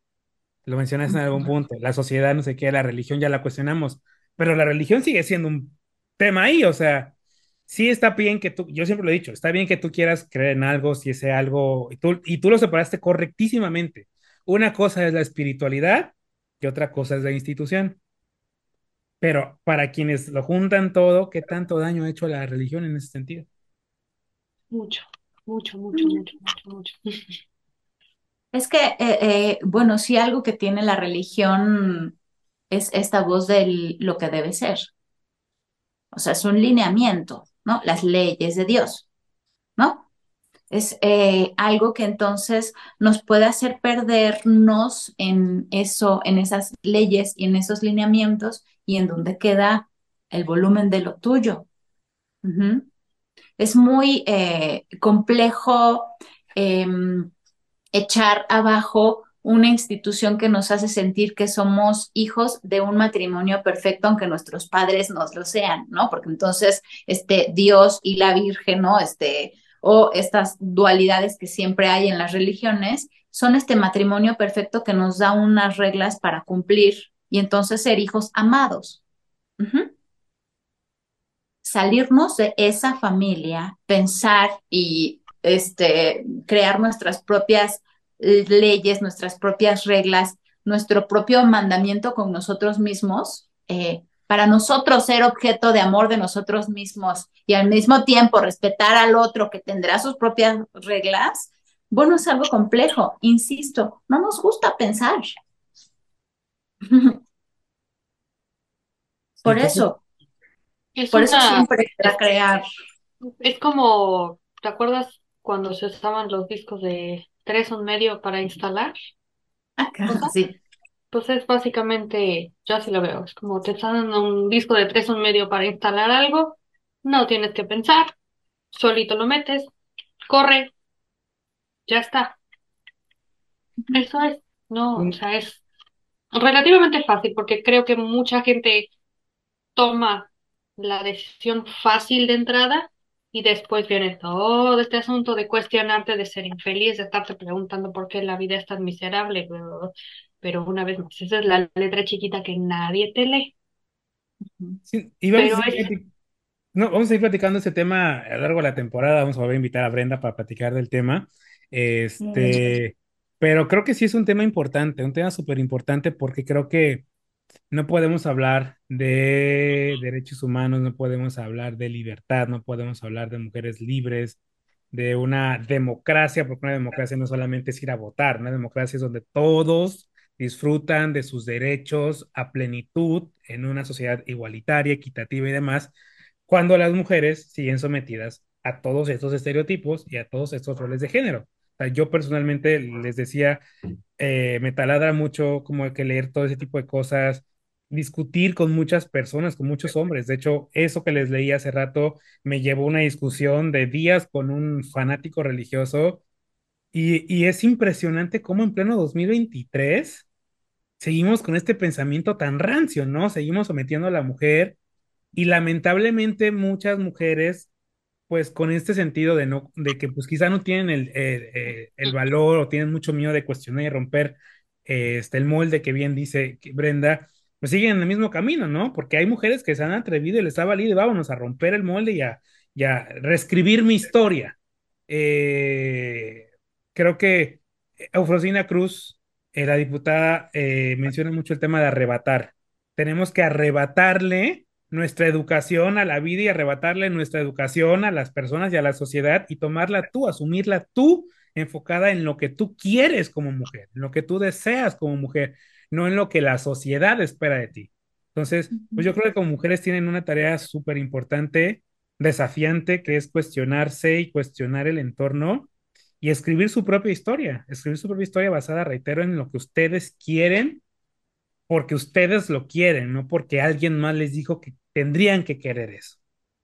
lo mencionaste en algún punto. La sociedad, no sé qué, la religión ya la cuestionamos, pero la religión sigue siendo un tema ahí, o sea, sí está bien que tú, yo siempre lo he dicho, está bien que tú quieras creer en algo, si ese algo, y tú, y tú lo separaste correctísimamente. Una cosa es la espiritualidad y otra cosa es la institución. Pero para quienes lo juntan todo, ¿qué tanto daño ha hecho la religión en ese sentido? Mucho, mucho, mucho, mucho, mucho, mucho. Es que, eh, eh, bueno, sí algo que tiene la religión es esta voz de lo que debe ser. O sea, es un lineamiento. ¿No? Las leyes de Dios, ¿no? Es eh, algo que entonces nos puede hacer perdernos en eso, en esas leyes y en esos lineamientos y en donde queda el volumen de lo tuyo. Es muy eh, complejo em, echar abajo una institución que nos hace sentir que somos hijos de un matrimonio perfecto, aunque nuestros padres nos lo sean, ¿no? Porque entonces, este, Dios y la Virgen, ¿no? Este, o estas dualidades que siempre hay en las religiones, son este matrimonio perfecto que nos da unas reglas para cumplir y entonces ser hijos amados. Salirnos de esa familia, pensar y este, crear nuestras propias leyes, nuestras propias reglas, nuestro propio mandamiento con nosotros mismos, eh, para nosotros ser objeto de amor de nosotros mismos y al mismo tiempo respetar al otro que tendrá sus propias reglas, bueno, es algo complejo, insisto, no nos gusta pensar. por eso, por eso siempre está crear. Es como, ¿te acuerdas cuando se usaban los discos de tres un medio para instalar. Acá, sí. Pues es básicamente, yo así lo veo, es como te están dando un disco de tres un medio para instalar algo, no tienes que pensar, solito lo metes, corre, ya está. Eso es, no, o sea, es relativamente fácil porque creo que mucha gente toma la decisión fácil de entrada y después viene todo este asunto de cuestionarte, de ser infeliz, de estarte preguntando por qué la vida es tan miserable. Pero una vez más, esa es la letra chiquita que nadie te lee. no, vamos a ir platicando este tema a lo largo de la temporada. Vamos a volver a invitar a Brenda para platicar del tema. Este, pero creo que sí es un tema importante, un tema súper importante porque creo que no podemos hablar de derechos humanos, no podemos hablar de libertad, no podemos hablar de mujeres libres, de una democracia, porque una democracia no solamente es ir a votar, una democracia es donde todos disfrutan de sus derechos a plenitud en una sociedad igualitaria, equitativa y demás, cuando las mujeres siguen sometidas a todos estos estereotipos y a todos estos roles de género. Yo personalmente les decía, eh, me taladra mucho como que leer todo ese tipo de cosas, discutir con muchas personas, con muchos hombres. De hecho, eso que les leí hace rato me llevó a una discusión de días con un fanático religioso y, y es impresionante cómo en pleno 2023 seguimos con este pensamiento tan rancio, ¿no? Seguimos sometiendo a la mujer y lamentablemente muchas mujeres, pues con este sentido de no, de que pues quizá no tienen el, el, el- el valor o tienen mucho miedo de cuestionar y romper eh, este, el molde que bien dice Brenda, pues siguen en el mismo camino, ¿no? Porque hay mujeres que se han atrevido y les ha valido, vámonos a romper el molde y a, y a reescribir mi historia. Eh, creo que Eufrosina Cruz, eh, la diputada, eh, menciona mucho el tema de arrebatar. Tenemos que arrebatarle nuestra educación a la vida y arrebatarle nuestra educación a las personas y a la sociedad y tomarla tú, asumirla tú, enfocada en lo que tú quieres como mujer, en lo que tú deseas como mujer, no en lo que la sociedad espera de ti. Entonces, pues yo creo que como mujeres tienen una tarea súper importante, desafiante, que es cuestionarse y cuestionar el entorno y escribir su propia historia, escribir su propia historia basada, reitero, en lo que ustedes quieren, porque ustedes lo quieren, no porque alguien más les dijo que tendrían que querer eso.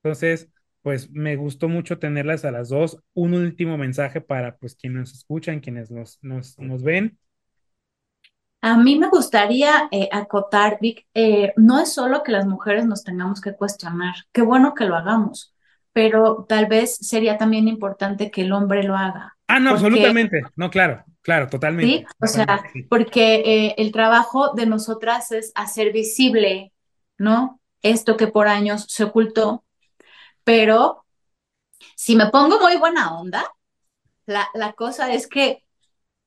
Entonces, pues me gustó mucho tenerlas a las dos. Un último mensaje para pues quienes nos escuchan, quienes nos, nos, nos ven. A mí me gustaría eh, acotar, Vic, eh, no es solo que las mujeres nos tengamos que cuestionar, qué bueno que lo hagamos, pero tal vez sería también importante que el hombre lo haga, Ah, no, porque, absolutamente. No, claro, claro, sí, totalmente. o sea, sí. porque eh, el trabajo de nosotras es hacer visible, ¿no? Esto que por años se ocultó, pero si me pongo muy buena onda, la, la cosa es que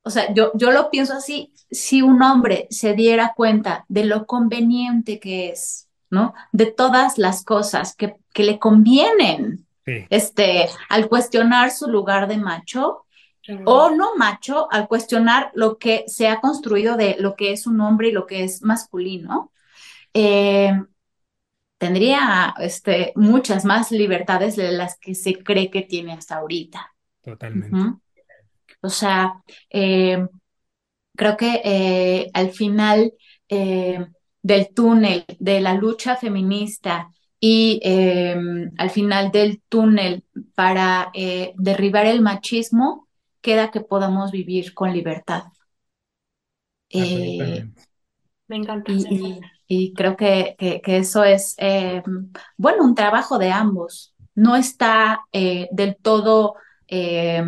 O sea, yo, yo lo pienso así, si un hombre se diera cuenta de lo conveniente que es, ¿no? De todas las cosas que, que le convienen, Sí, este, al cuestionar su lugar de macho o no macho, al cuestionar lo que se ha construido de lo que es un hombre y lo que es masculino, eh, tendría este, muchas más libertades de las que se cree que tiene hasta ahorita. totalmente. O sea, eh, Creo que eh, al final eh, del túnel de la lucha feminista y eh, al final del túnel para eh, derribar el machismo, queda que podamos vivir con libertad. Eh. Me encanta. y, y- creo que, que- que eso es, eh, bueno, un trabajo de ambos. No está eh, del todo eh,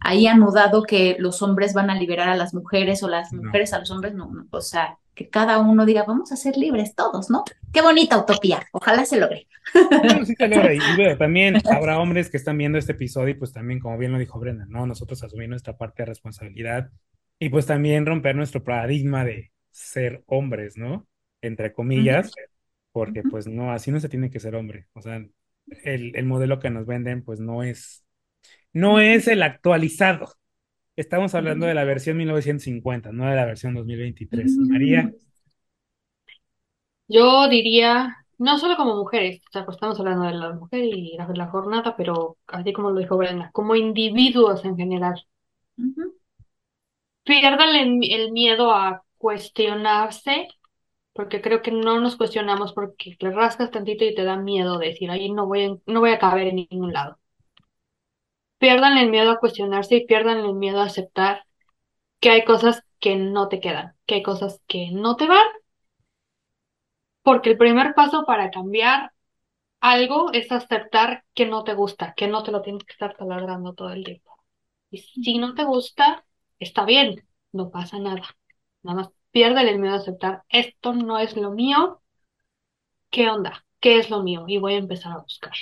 ahí anudado que los hombres van a liberar a las mujeres o las No. mujeres a los hombres, no, no. O sea, que cada uno diga, vamos a ser libres todos, ¿no? Qué bonita utopía. Ojalá se logre. Bueno, sí se logra. Y, y bueno, también habrá hombres que están viendo este episodio y pues también, como bien lo dijo Brenda, ¿no? Nosotros asumir nuestra parte de responsabilidad y pues también romper nuestro paradigma de ser hombres, ¿no? Entre comillas, porque pues no, así no se tiene que ser hombre. O sea, el, el modelo que nos venden pues no es, no es el actualizado. Estamos hablando de la versión 1950, no de la versión 2023. María, Yo diría, no solo como mujeres, o sea, pues estamos hablando de la mujer y la, la jornada, pero así como lo dijo Brenda, como individuos en general, pierdan el, el miedo a cuestionarse, porque creo que no nos cuestionamos porque te rascas tantito y te da miedo decir, ahí no voy, a- no voy a caber en ningún lado. Pierdan el miedo a cuestionarse y pierdan el miedo a aceptar que hay cosas que no te quedan, que hay cosas que no te van, porque el primer paso para cambiar algo es aceptar que no te gusta, que no te lo tienes que estar taladrando todo el tiempo. Y si no te gusta, está bien, no pasa nada. Nada más pierde el miedo a aceptar, esto no es lo mío, ¿qué onda? ¿Qué es lo mío? Y voy a empezar a buscar.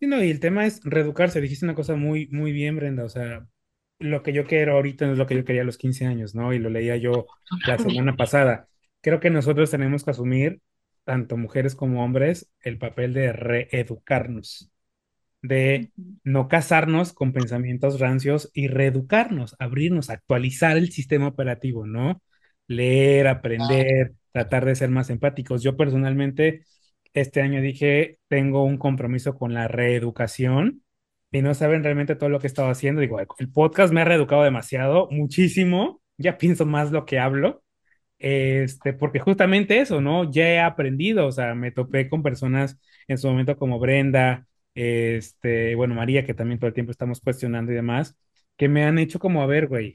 Sí, no, y el tema es reeducarse. Dijiste una cosa muy, muy bien, Brenda. O sea, lo que yo quiero ahorita no es lo que yo quería a los 15 años, ¿no? Y lo leía yo la semana pasada. Creo que nosotros tenemos que asumir, tanto mujeres como hombres, el papel de reeducarnos, de no casarnos con pensamientos rancios y reeducarnos, abrirnos, actualizar el sistema operativo, ¿no? Leer, aprender, tratar de ser más empáticos. Yo personalmente este año dije, tengo un compromiso con la reeducación y no saben realmente todo lo que he estado haciendo. Digo, el podcast me ha reeducado demasiado, muchísimo. Ya pienso más lo que hablo. Este, porque justamente eso, ¿no? Ya he aprendido, o sea, me topé con personas en su momento como Brenda, este, bueno, María, que también todo el tiempo estamos cuestionando y demás, que me han hecho como, a ver, güey,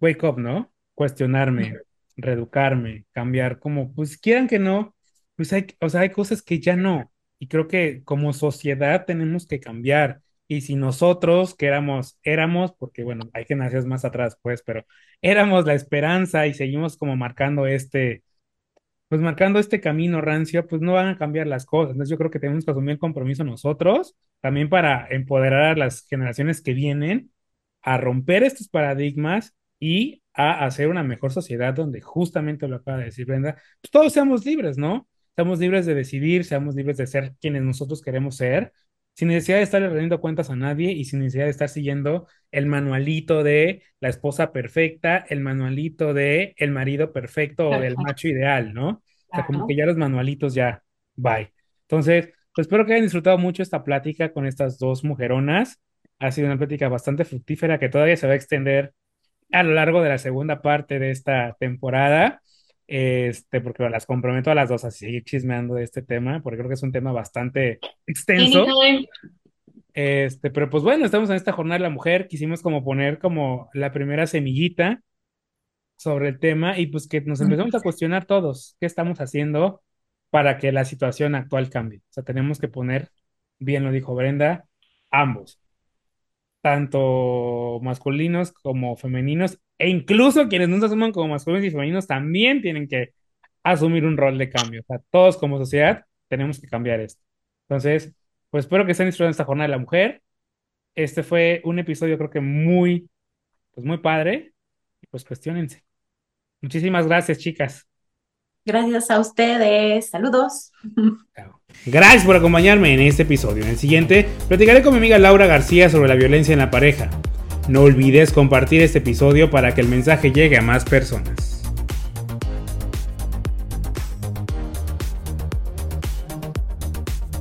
wake up, ¿no? cuestionarme, reeducarme, cambiar, como pues quieran que no, pues hay, o sea, hay cosas que ya no. Y creo que como sociedad tenemos que cambiar. Y si nosotros que éramos, éramos, porque bueno, hay que nacer más atrás, pues, pero éramos la esperanza y seguimos como marcando este, pues marcando este camino rancio, pues no van a cambiar las cosas. Entonces yo creo que tenemos que asumir el compromiso nosotros, también para empoderar a las generaciones que vienen, a romper estos paradigmas y a hacer una mejor sociedad donde justamente lo acaba de decir Brenda, pues todos seamos libres, ¿no? Seamos libres de decidir, seamos libres de ser quienes nosotros queremos ser, sin necesidad de estarle rendiendo cuentas a nadie y sin necesidad de estar siguiendo el manualito de la esposa perfecta, el manualito de el marido perfecto o del macho ideal, ¿no? O sea, como que ya los manualitos ya, bye. Entonces, pues espero que hayan disfrutado mucho esta plática con estas dos mujeronas. Ha sido una plática bastante fructífera que todavía se va a extender a lo largo de la segunda parte de esta temporada. Este, porque las comprometo a las dos a seguir chismeando de este tema, porque creo que es un tema bastante extenso. Este, pero pues bueno, estamos en esta jornada de la mujer, quisimos como poner como la primera semillita sobre el tema y pues que nos empezamos a cuestionar todos qué estamos haciendo para que la situación actual cambie. O sea, tenemos que poner, bien lo dijo Brenda, ambos, tanto masculinos como femeninos, e incluso quienes no se asuman como masculinos y femeninos también tienen que asumir un rol de cambio. O sea, todos como sociedad tenemos que cambiar esto. Entonces, pues espero que estén disfrutando esta jornada de la mujer. Este fue un episodio creo que muy, pues muy padre. Pues cuestionense. Muchísimas gracias, chicas. Gracias a ustedes. Saludos. Gracias por acompañarme en este episodio. En el siguiente, platicaré con mi amiga Laura García sobre la violencia en la pareja. No olvides compartir este episodio para que el mensaje llegue a más personas.